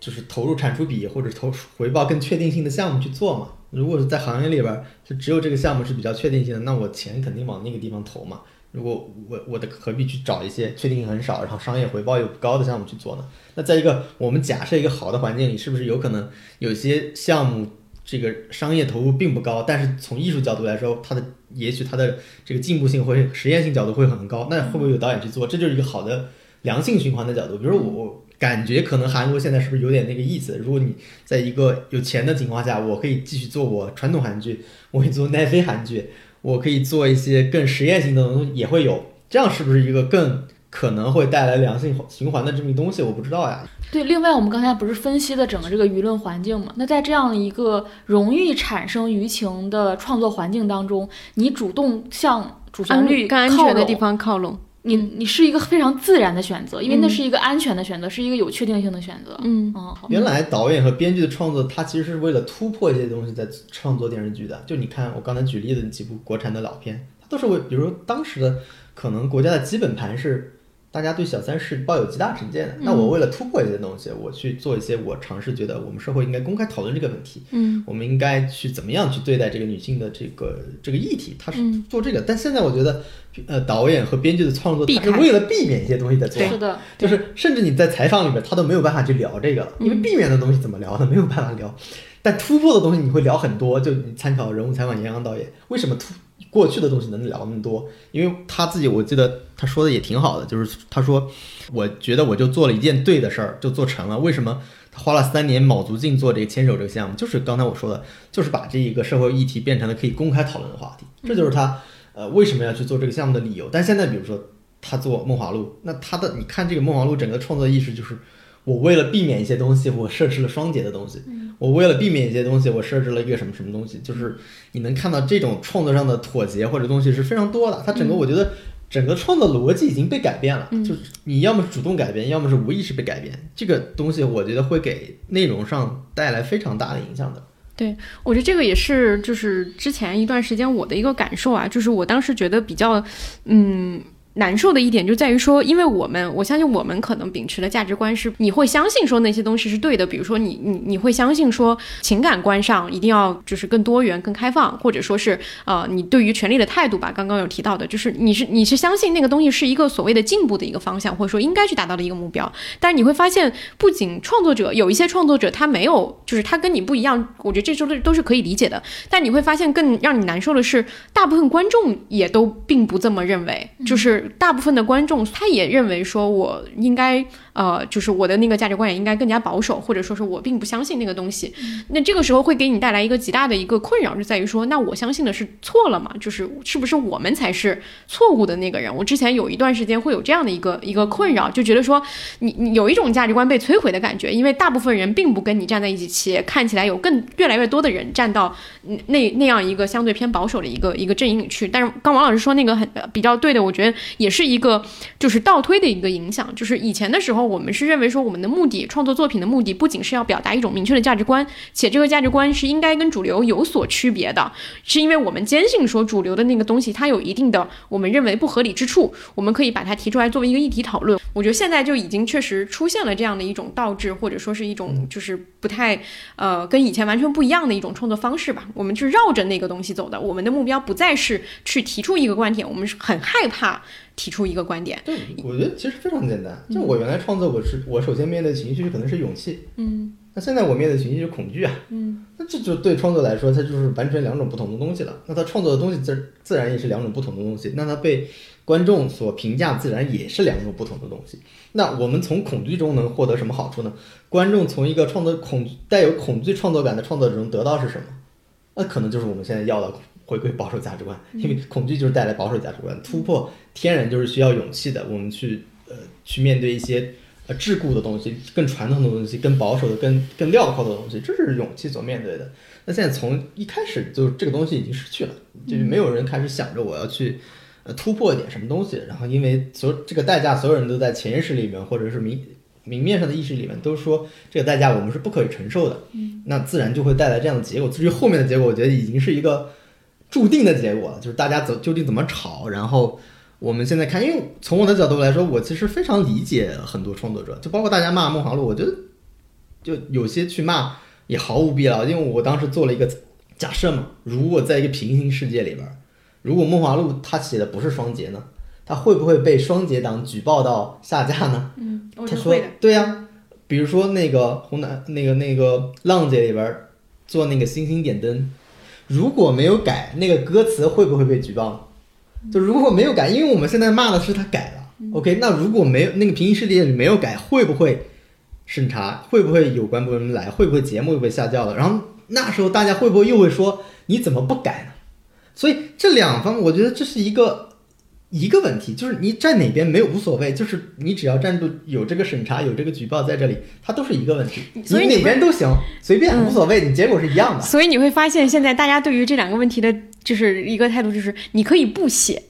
就是投入产出比或者投回报更确定性的项目去做嘛。如果是在行业里边，就只有这个项目是比较确定性的，那我钱肯定往那个地方投嘛。如果我我的何必去找一些确定性很少，然后商业回报又不高的项目去做呢？那在一个我们假设一个好的环境里，是不是有可能有些项目这个商业投入并不高，但是从艺术角度来说，它的也许它的这个进步性会实验性角度会很高，那会不会有导演去做？这就是一个好的良性循环的角度。比如我我感觉可能韩国现在是不是有点那个意思？如果你在一个有钱的情况下，我可以继续做我传统韩剧，我可以做奈飞韩剧，我可以做一些更实验性的东西，也会有。这样是不是一个更可能会带来良性循环的这么一东西？我不知道呀。对。另外，我们刚才不是分析了整个这个舆论环境嘛？那在这样一个容易产生舆情的创作环境当中，你主动向主旋律安更安靠拢全的地方靠拢。你你是一个非常自然的选择，因为那嗯是一个安全的选择，是一个有确定性的选择。嗯嗯，原来导演和编剧的创作，他其实是为了突破一些东西在创作电视剧的。就你看我刚才举例的几部国产的老片，它都是为，比如说当时的可能国家的基本盘是大家对小三是抱有极大成见的。那我为了突破一些东西，我去做一些我尝试觉得我们社会应该公开讨论这个问题，嗯我们应该去怎么样去对待这个女性的这个这个议题，他是嗯做这个。但现在我觉得，呃，导演和编剧的创作，他是为了避免一些东西在做。是的，就是甚至你在采访里面，他都没有办法去聊这个了，因为避免的东西怎么聊呢？没有办法聊。但突破的东西你会聊很多，就你参考人物采访杨洋导演，为什么突过去的东西能聊那么多？因为他自己我记得他说的也挺好的，就是他说，我觉得我就做了一件对的事儿，就做成了。为什么？他花了三年卯足劲做这个牵手这个项目，就是刚才我说的，就是把这一个社会议题变成了可以公开讨论的话题，这就是他呃为什么要去做这个项目的理由。但现在比如说他做《梦华录》，那他的你看这个《梦华录》整个创作意识就是，我为了避免一些东西，我设置了双节的东西；我为了避免一些东西，我设置了一个什么什么东西。就是你能看到这种创作上的妥协或者东西是非常多的。它整个我觉得整个创作逻辑已经被改变了，就是你要么主动改变，要么是无意识被改变。这个东西我觉得会给内容上带来非常大的影响的。对我觉得这个也是，就是之前一段时间我的一个感受啊，就是我当时觉得比较，嗯。难受的一点就在于说，因为我们我相信我们可能秉持的价值观是，你会相信说那些东西是对的，比如说你你你会相信说情感观上一定要就是更多元、更开放，或者说是呃你对于权利的态度吧，刚刚有提到的，就是你是你是相信那个东西是一个所谓的进步的一个方向，或者说应该去达到的一个目标。但是你会发现，不仅创作者有一些创作者他没有，就是他跟你不一样，我觉得这都是都是可以理解的。但你会发现更让你难受的是，大部分观众也都并不这么认为，就是大部分的观众他也认为说我应该。呃，就是我的那个价值观也应该更加保守，或者说是我并不相信那个东西。那这个时候会给你带来一个极大的一个困扰，就在于说，那我相信的是错了嘛？就是是不是我们才是错误的那个人？我之前有一段时间会有这样的一个一个困扰，就觉得说，你你有一种价值观被摧毁的感觉，因为大部分人并不跟你站在一起，且看起来有更越来越多的人站到那那样一个相对偏保守的一个一个阵营里去。但是刚王老师说那个很比较对的，我觉得也是一个就是倒推的一个影响，就是以前的时候。我们是认为说，我们的目的，创作作品的目的，不仅是要表达一种明确的价值观，且这个价值观是应该跟主流有所区别的，是因为我们坚信说，主流的那个东西它有一定的我们认为不合理之处，我们可以把它提出来作为一个议题讨论。我觉得现在就已经确实出现了这样的一种倒置，或者说是一种就是不太呃跟以前完全不一样的一种创作方式吧。我们是绕着那个东西走的，我们的目标不再是去提出一个观点，我们是很害怕。提出一个观点，对，我觉得其实非常简单。就我原来创作，我是我首先面对的情绪可能是勇气，嗯，那现在我面对的情绪是恐惧啊，嗯，那这就对创作来说，它就是完全两种不同的东西了。那他创作的东西自自然也是两种不同的东西，那他被观众所评价自然也是两种不同的东西。那我们从恐惧中能获得什么好处呢？观众从一个创作恐带有恐惧创作感的创作者中得到是什么？那可能就是我们现在要的。回归保守价值观，因为恐惧就是带来保守价值观突破，天然就是需要勇气的。我们去呃去面对一些呃桎梏的东西，更传统的东西，更保守的、更更镣铐的东西，这是勇气所面对的。那现在从一开始就这个东西已经失去了，就是没有人开始想着我要去呃突破一点什么东西。然后因为所这个代价，所有人都在潜意识里面或者是明明面上的意识里面都说这个代价我们是不可以承受的。嗯，那自然就会带来这样的结果。至于后面的结果，我觉得已经是一个。注定的结果就是大家怎究竟怎么吵，然后我们现在看，因为从我的角度来说，我其实非常理解很多创作者，就包括大家骂《梦华录》，我觉得就有些去骂也毫无必要，因为我当时做了一个假设嘛，如果在一个平行世界里边，如果《梦华录》他写的不是双节呢，他会不会被双节党举报到下架呢？嗯，他说对呀，比如说那个湖南那个那个浪姐里边做那个星星点灯。如果没有改那个歌词，会不会被举报？就如果没有改，因为我们现在骂的是他改了。OK，那如果没有那个平行世界里没有改，会不会审查？会不会有关部门来？会不会节目又被下架了？然后那时候大家会不会又会说你怎么不改呢？所以这两方，我觉得这是一个。一个问题就是你站哪边没有无所谓，就是你只要站住有这个审查有这个举报在这里，它都是一个问题。所以哪边都行，随便无所谓，你结果是一样的。所以你会发现，现在大家对于这两个问题的，就是一个态度，就是你可以不写。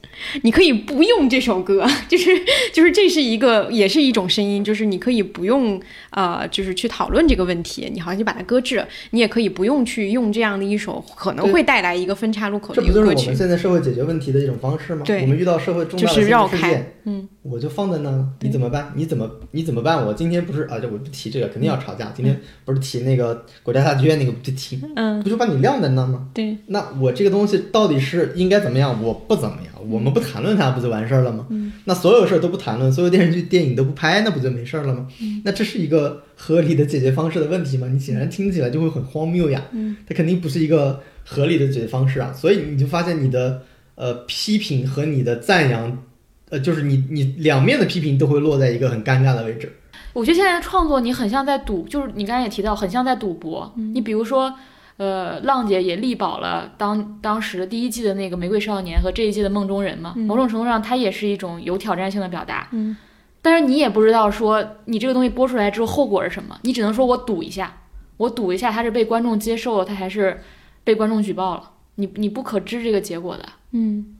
你可以不用这首歌，(laughs) 就是就是这是一个，也是一种声音，就是你可以不用呃，就是去讨论这个问题，你好像就把它搁置了。你也可以不用去用这样的一首可能会带来一个分岔路口的一个歌曲。这不就是我们现在社会解决问题的一种方式吗？对，我们遇到社会重大的事件，嗯，我就放在那，你怎么办？你怎么你怎么办？我今天不是啊，就我不提这个，肯定要吵架。今天不是提那个国家大剧院那个，不提，嗯，不就把你晾在那吗？对，那我这个东西到底是应该怎么样？我不怎么样。我们不谈论它不就完事儿了吗？那所有事儿都不谈论，所有电视剧、电影都不拍，那不就没事儿了吗？那这是一个合理的解决方式的问题吗？你显然听起来就会很荒谬呀。它肯定不是一个合理的解决方式啊。所以你就发现你的呃批评和你的赞扬，呃，就是你你两面的批评都会落在一个很尴尬的位置。我觉得现在的创作你很像在赌，就是你刚才也提到，很像在赌博。你比如说。呃，浪姐也力保了当当时第一季的那个《玫瑰少年》和这一季的《梦中人》嘛，某种程度上，它也是一种有挑战性的表达。嗯，但是你也不知道说你这个东西播出来之后后果是什么，你只能说我赌一下，我赌一下它是被观众接受了，它还是被观众举报了。你你不可知这个结果的。嗯，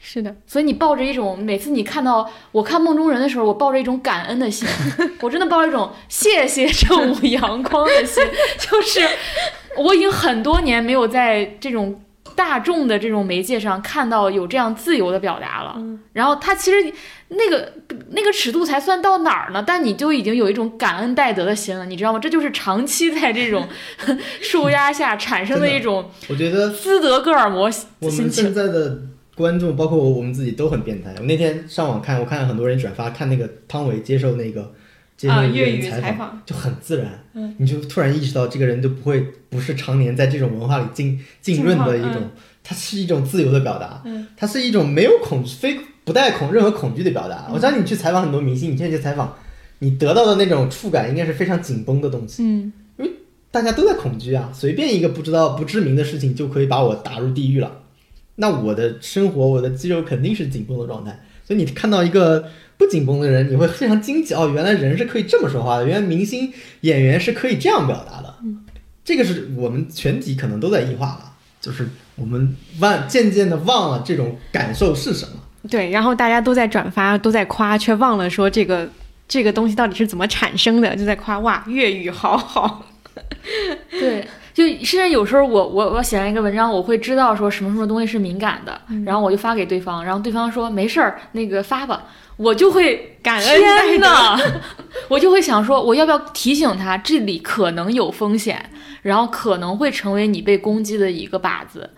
是的。所以你抱着一种每次你看到我看《梦中人》的时候，我抱着一种感恩的心，我真的抱着一种谢谢正午阳光的心，就是。我已经很多年没有在这种大众的这种媒介上看到有这样自由的表达了。然后他其实那个那个尺度才算到哪儿呢？但你就已经有一种感恩戴德的心了，你知道吗？这就是长期在这种 (laughs) 受压下产生的一种我觉得斯德哥尔摩心我们现。在的观众，包括我我们自己都很变态。我那天上网看，我看很多人转发看那个汤唯接受那个接受啊，一个粤语人采访，就很自然。嗯，你就突然意识到这个人就不会不是常年在这种文化里浸浸润的一种，它是一种自由的表达，嗯，它是一种没有恐非不带恐任何恐惧的表达。我相信你去采访很多明星，你现在去采访，你得到的那种触感应该是非常紧绷的东西。嗯，大家都在恐惧啊，随便一个不知道不知名的事情就可以把我打入地狱了。那我的生活，我的肌肉肯定是紧绷的状态。所以你看到一个不紧绷的人，你会非常惊奇哦，原来人是可以这么说话的，原来明星演员是可以这样表达的。这个是我们全体可能都在异化了，就是我们忘渐渐的忘了这种感受是什么。对，然后大家都在转发，都在夸，却忘了说这个这个东西到底是怎么产生的，就在夸哇，粤语好好。(laughs) 对，就甚至有时候我我我写完一个文章，我会知道说什么什么东西是敏感的，然后我就发给对方，然后对方说没事儿，那个发吧，我就会感恩戴德天呐，(laughs) 我就会想说，我要不要提醒他这里可能有风险，然后可能会成为你被攻击的一个靶子。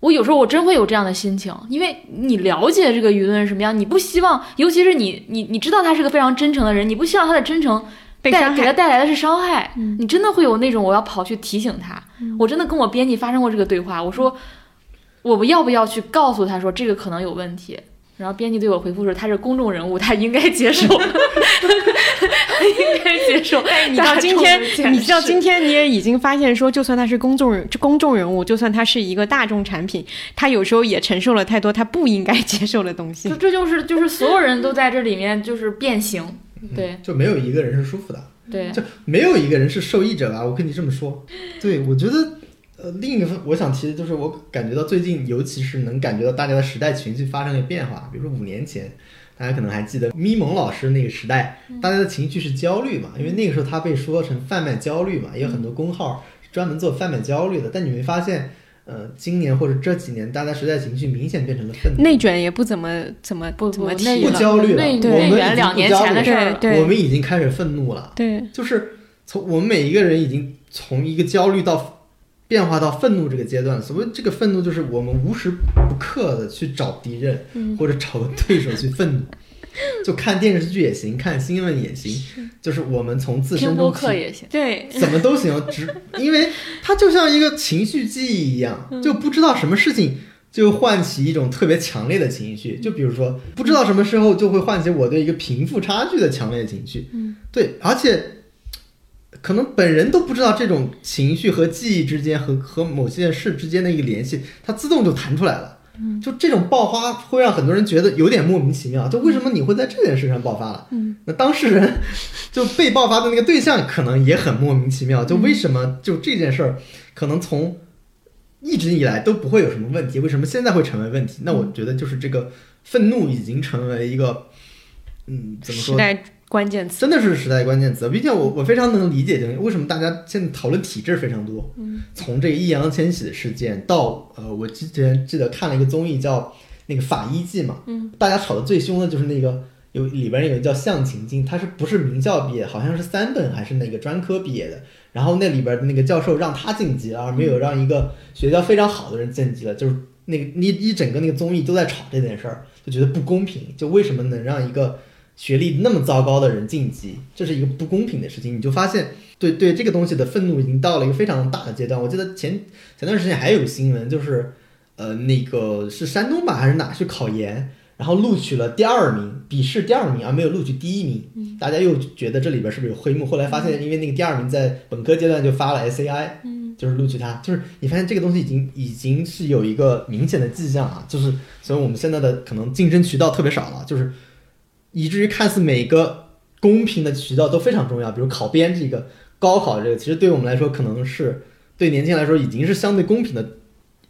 我有时候我真会有这样的心情，因为你了解这个舆论是什么样，你不希望，尤其是你你你知道他是个非常真诚的人，你不希望他的真诚带给他带来的是伤害，你真的会有那种我要跑去提醒他。我真的跟我编辑发生过这个对话，我说我要不要去告诉他说这个可能有问题？然后编辑对我回复说他是公众人物，他应该接受，他 (laughs) 应该接受。哎，你到今天，你到今天，你也已经发现说，就算他是公众人，公众人物，就算他是一个大众产品，他有时候也承受了太多他不应该接受的东西就。这就是就是所有人都在这里面就是变形，对就没有一个人是舒服的。对，就没有一个人是受益者吧？我跟你这么说，对我觉得，呃，另一个我想提的就是，我感觉到最近，尤其是能感觉到大家的时代情绪发生了变化。比如说五年前，大家可能还记得咪蒙老师那个时代，大家的情绪是焦虑嘛，因为那个时候他被说成贩卖焦虑嘛，也有很多公号专门做贩卖焦虑的。但你没发现，呃，今年或者这几年，大家时代情绪明显变成了愤怒。内卷也不怎么怎么不不怎么提不，焦虑了，我们两不焦虑年前的事儿我们已经开始愤怒了。对，就是从我们每一个人已经从一个焦虑到变化到愤怒这个阶段。所谓这个愤怒，就是我们无时不刻的去找敌人，嗯或者找个对手去愤怒。就看电视剧也行，看新闻也行，就是我们从自身中行。对，怎么都行，只 (laughs) 因为它就像一个情绪记忆一样，就不知道什么事情就唤起一种特别强烈的情绪。就比如说，不知道什么时候就会唤起我对一个贫富差距的强烈情绪。嗯，对，而且可能本人都不知道这种情绪和记忆之间和和某件事之间的一个联系，它自动就弹出来了。就这种爆发会让很多人觉得有点莫名其妙，就为什么你会在这件事上爆发了？嗯，那当事人就被爆发的那个对象可能也很莫名其妙，就为什么就这件事儿可能从一直以来都不会有什么问题，为什么现在会成为问题？那我觉得就是这个愤怒已经成为一个，嗯，怎么说？时代关键词。真的是时代关键词，毕竟我我非常能理解，就是为什么大家现在讨论体制非常多。嗯，从这个易烊千玺的事件到呃，我之前记得看了一个综艺叫那个《法医季》嘛，嗯，大家吵得最凶的就是那个有里边有个叫向晴晶，他是不是名校毕业？好像是三本还是哪个专科毕业的。然后那里边的那个教授让他晋级了，而没有让一个学校非常好的人晋级了，就是那个一一整个那个综艺都在吵这件事儿，就觉得不公平，就为什么能让一个学历那么糟糕的人晋级，这是一个不公平的事情。你就发现对对这个东西的愤怒已经到了一个非常大的阶段。我记得前前段时间还有个新闻，就是呃那个是山东吧还是哪去考研，然后录取了第二名，笔试第二名，而没有录取第一名。大家又觉得这里边是不是有黑幕？后来发现，因为那个第二名在本科阶段就发了 SAI，嗯，就是录取他，就是你发现这个东西已经已经是有一个明显的迹象啊，就是所以我们现在的可能竞争渠道特别少了，就是以至于看似每个公平的渠道都非常重要，比如考编这个、高考这个，其实对我们来说可能是对年轻人来说已经是相对公平的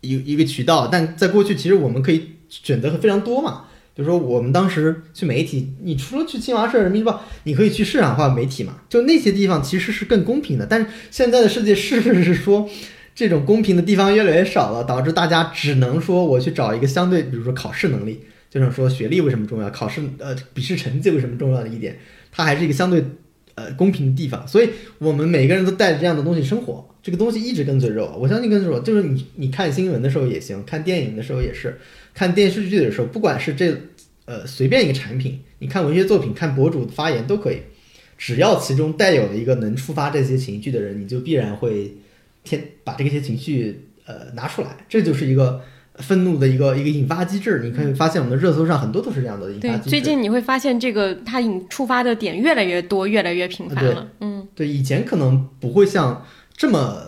一一个渠道，但在过去其实我们可以选择非常多嘛。比如说，我们当时去媒体，你除了去新华社、人民日报，你可以去市场化媒体嘛，就那些地方其实是更公平的。但是现在的世界是不是说，这种公平的地方越来越少了，导致大家只能说我去找一个相对，比如说考试能力，就是说学历为什么重要，考试呃笔试成绩为什么重要的一点，它还是一个相对呃公平的地方，所以我们每个人都带着这样的东西生活，这个东西一直跟随着我，我相信跟随着我，就是你你看新闻的时候也行，看电影的时候也是，看电视剧的时候，不管是这呃随便一个产品，你看文学作品，看博主的发言都可以，只要其中带有了一个能触发这些情绪的人，你就必然会。天把这些情绪呃拿出来，这就是一个愤怒的一个一个引发机制。你可以发现我们的热搜上很多都是这样的引发机制。最近你会发现这个它引触发的点越来越多，越来越频繁了。嗯，对，以前可能不会像这么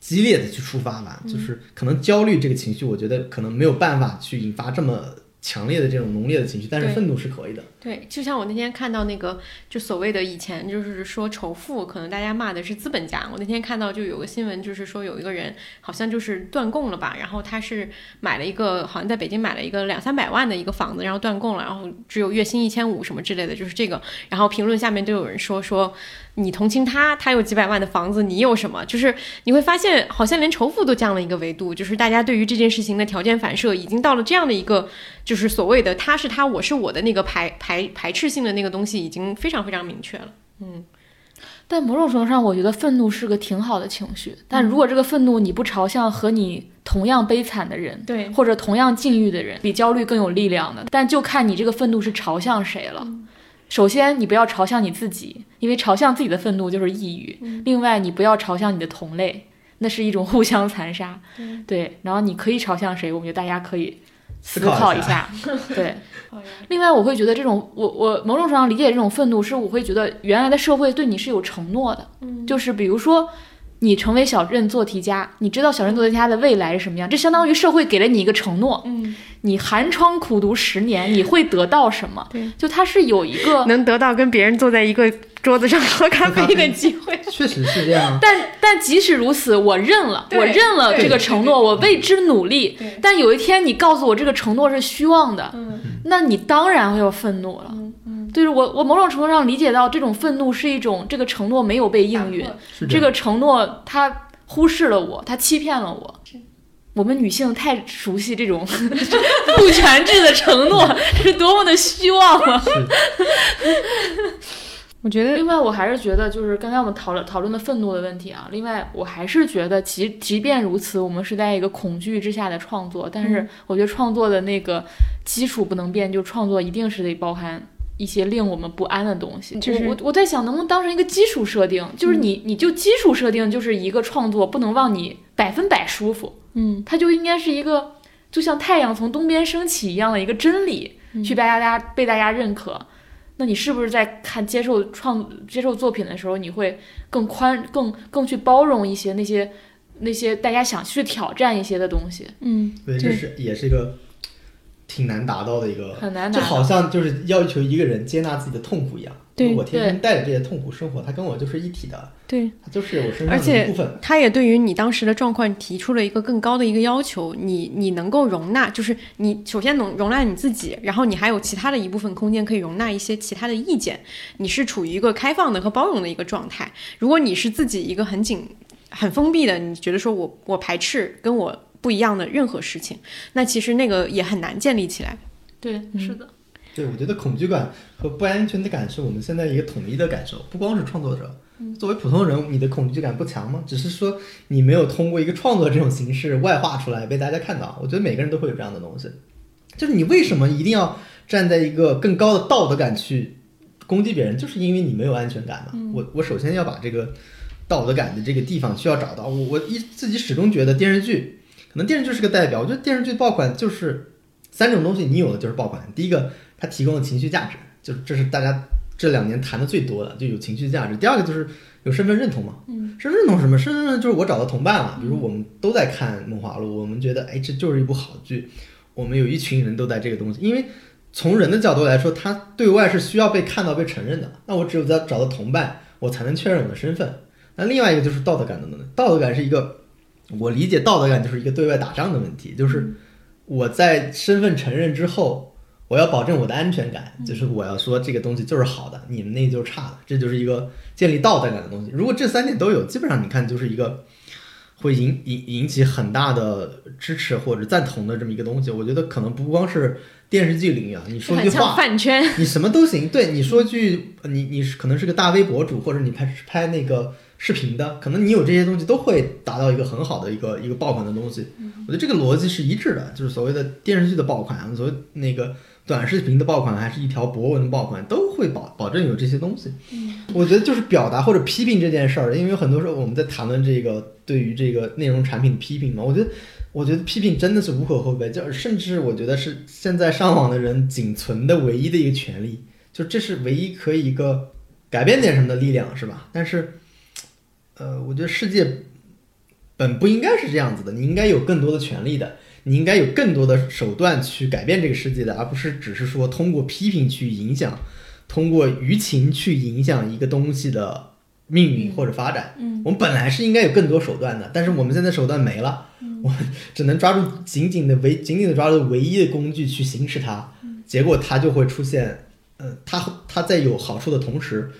激烈的去触发吧，就是可能焦虑这个情绪，我觉得可能没有办法去引发这么。强烈的这种浓烈的情绪，但是愤怒是可以的。对，就像我那天看到那个，就所谓的以前就是说仇富，可能大家骂的是资本家。我那天看到就有个新闻，就是说有一个人好像就是断供了吧，然后他是买了一个好像在北京买了一个两三百万的一个房子，然后断供了，然后只有月薪一千五什么之类的，就是这个。然后评论下面都有人说说。你同情他，他有几百万的房子，你有什么？就是你会发现，好像连仇富都降了一个维度，就是大家对于这件事情的条件反射已经到了这样的一个，就是所谓的他是他，我是我的那个排排排排斥性的那个东西已经非常非常明确了。嗯，但某种程度上，我觉得愤怒是个挺好的情绪。但如果这个愤怒你不朝向和你同样悲惨的人，对，或者同样境遇的人，比焦虑更有力量的，但就看你这个愤怒是朝向谁了。首先，你不要朝向你自己，因为朝向自己的愤怒就是抑郁。另外，你不要朝向你的同类，那是一种互相残杀。对，然后你可以朝向谁？我觉得大家可以思考一下。(laughs) 对。另外，我会觉得这种我我某种程度上理解这种愤怒，是我会觉得原来的社会对你是有承诺的，就是比如说。你成为小镇做题家，你知道小镇做题家的未来是什么样？这相当于社会给了你一个承诺。嗯，你寒窗苦读十年，你会得到什么？对，就他是有一个能得到跟别人坐在一个桌子上喝咖啡的机会。(laughs) 确实是这样。但但即使如此，我认了，我认了这个承诺，我为之努力。但有一天你告诉我这个承诺是虚妄的，那你当然会有愤怒了。就是我，我某种程度上理解到这种愤怒是一种这个承诺没有被应允，这个承诺他忽视了我，他欺骗了我。我们女性太熟悉这种 (laughs) 父权制的承诺 (laughs) 是多么的虚妄啊！(laughs) 我觉得，另外我还是觉得，就是刚才我们讨论讨论的愤怒的问题啊。另外，我还是觉得，即即便如此，我们是在一个恐惧之下的创作，但是我觉得创作的那个基础不能变，就创作一定是得包含。一些令我们不安的东西，就是我我在想，能不能当成一个基础设定？就是你你就基础设定就是一个创作不能让你百分百舒服，嗯，它就应该是一个就像太阳从东边升起一样的一个真理，去被大家被大家认可。那你是不是在看接受创接受作品的时候，你会更宽更更去包容一些那些那些大家想去挑战一些的东西？嗯，对，这是也是一个。挺难达到的一个，很难，就好像就是要求一个人接纳自己的痛苦一样。对，我天天带着这些痛苦生活，他跟我就是一体的。对，他就是我身上的一部分。他也对于你当时的状况提出了一个更高的一个要求，你你能够容纳，就是你首先能容纳你自己，然后你还有其他的一部分空间可以容纳一些其他的意见。你是处于一个开放的和包容的一个状态。如果你是自己一个很紧、很封闭的，你觉得说我我排斥跟我。不一样的任何事情，那其实那个也很难建立起来。对，是的。对，我觉得恐惧感和不安全的感受，我们现在一个统一的感受，不光是创作者。作为普通人，你的恐惧感不强吗？只是说你没有通过一个创作这种形式外化出来被大家看到。我觉得每个人都会有这样的东西。就是你为什么一定要站在一个更高的道德感去攻击别人？就是因为你没有安全感嘛。我我首先要把这个道德感的这个地方需要找到。我我一自己始终觉得电视剧。可能电视剧是个代表，我觉得电视剧爆款就是三种东西，你有的就是爆款。第一个，它提供了情绪价值，就是这是大家这两年谈的最多的，就有情绪价值。第二个就是有身份认同嘛，嗯，身份认同什么？身份认同就是我找到同伴了，比如我们都在看《梦华录》，我们觉得哎，这就是一部好剧，我们有一群人都在这个东西。因为从人的角度来说，他对外是需要被看到、被承认的。那我只有在找到同伴，我才能确认我的身份。那另外一个就是道德感的能力，道德感是一个。我理解道德感就是一个对外打仗的问题，就是我在身份承认之后，我要保证我的安全感，就是我要说这个东西就是好的，你们那就是差的，这就是一个建立道德感的东西。如果这三点都有，基本上你看就是一个会引引引起很大的支持或者赞同的这么一个东西。我觉得可能不光是电视剧领域啊，你说句话，饭圈。你什么都行。对，你说句你你是可能是个大 V 博主，或者你拍拍那个视频的，可能你有这些东西都会达到一个很好的一个一个爆款的东西。我觉得这个逻辑是一致的，就是所谓的电视剧的爆款，所谓那个短视频的爆款，还是一条博文的爆款，都会保保证有这些东西。我觉得就是表达或者批评这件事儿，因为很多时候我们在谈论这个对于这个内容产品的批评嘛，我觉得。我觉得批评真的是无可厚非，就是甚至我觉得是现在上网的人仅存的唯一的一个权利，就这是唯一可以一个改变点什么的力量，是吧？但是，呃，我觉得世界本不应该是这样子的，你应该有更多的权利的，你应该有更多的手段去改变这个世界的，而不是只是说通过批评去影响，通过舆情去影响一个东西的命运或者发展。嗯，我们本来是应该有更多手段的，但是我们现在手段没了，我们只能抓住紧紧的唯紧紧的抓住唯一的工具去行使它，结果它就会出现，呃，它它在有好处的同时，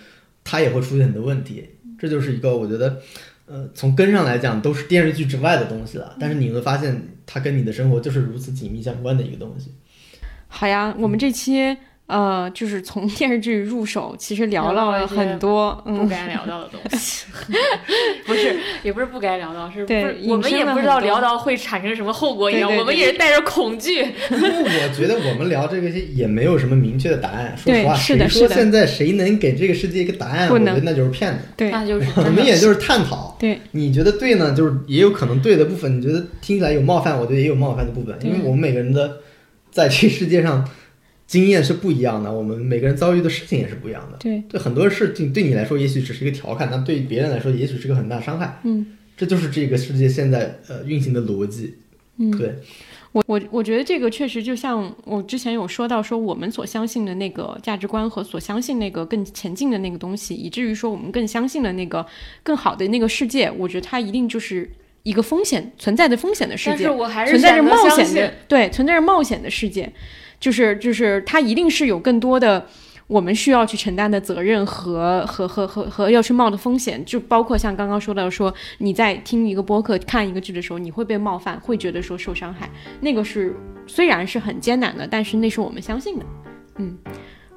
它也会出现很多问题。这就是一个我觉得，呃，从根上来讲都是电视剧之外的东西了，但是你会发现它跟你的生活就是如此紧密相关的一个东西。好呀，我们这期呃，就是从 (laughs) 电视剧入手，其实聊了聊到了很多，不嗯，该聊到的东西，(laughs) (laughs) 不是，也不是不该聊到，是不对是我们也不知道聊到会产生什么后果一样，我们也是带着恐惧。因为我觉得我们聊这个些也没有什么明确的答案。说对实话，是的是的说现在谁能给这个世界一个答案？我觉得那就是骗子。对那就是我们也就是探讨。对，你觉得对呢，就是也有可能对的部分，你觉得听起来有冒犯，我觉得也有冒犯的部分，因为我们每个人的在这个世界上经验是不一样的，我们每个人遭遇的事情也是不一样的。对，对很多事情对你来说也许只是一个调侃，但对别人来说也许是个很大伤害。嗯，这就是这个世界现在呃运行的逻辑。嗯，对，我我我觉得这个确实就像我之前有说到，说我们所相信的那个价值观和所相信那个更前进的那个东西，以至于说我们更相信的那个更好的那个世界，我觉得它一定就是一个风险存在的风险的世界但是，我还是存在着冒险的，对，存在着冒险的世界，就是就是它一定是有更多的我们需要去承担的责任和和和和和要去冒的风险，就包括像刚刚说到说你在听一个播客、看一个剧的时候，你会被冒犯，会觉得说受伤害，那个是虽然是很艰难的，但是那是我们相信的，嗯，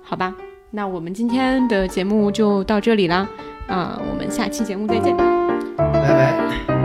好吧，那我们今天的节目就到这里啦，啊、我们下期节目再见。拜拜。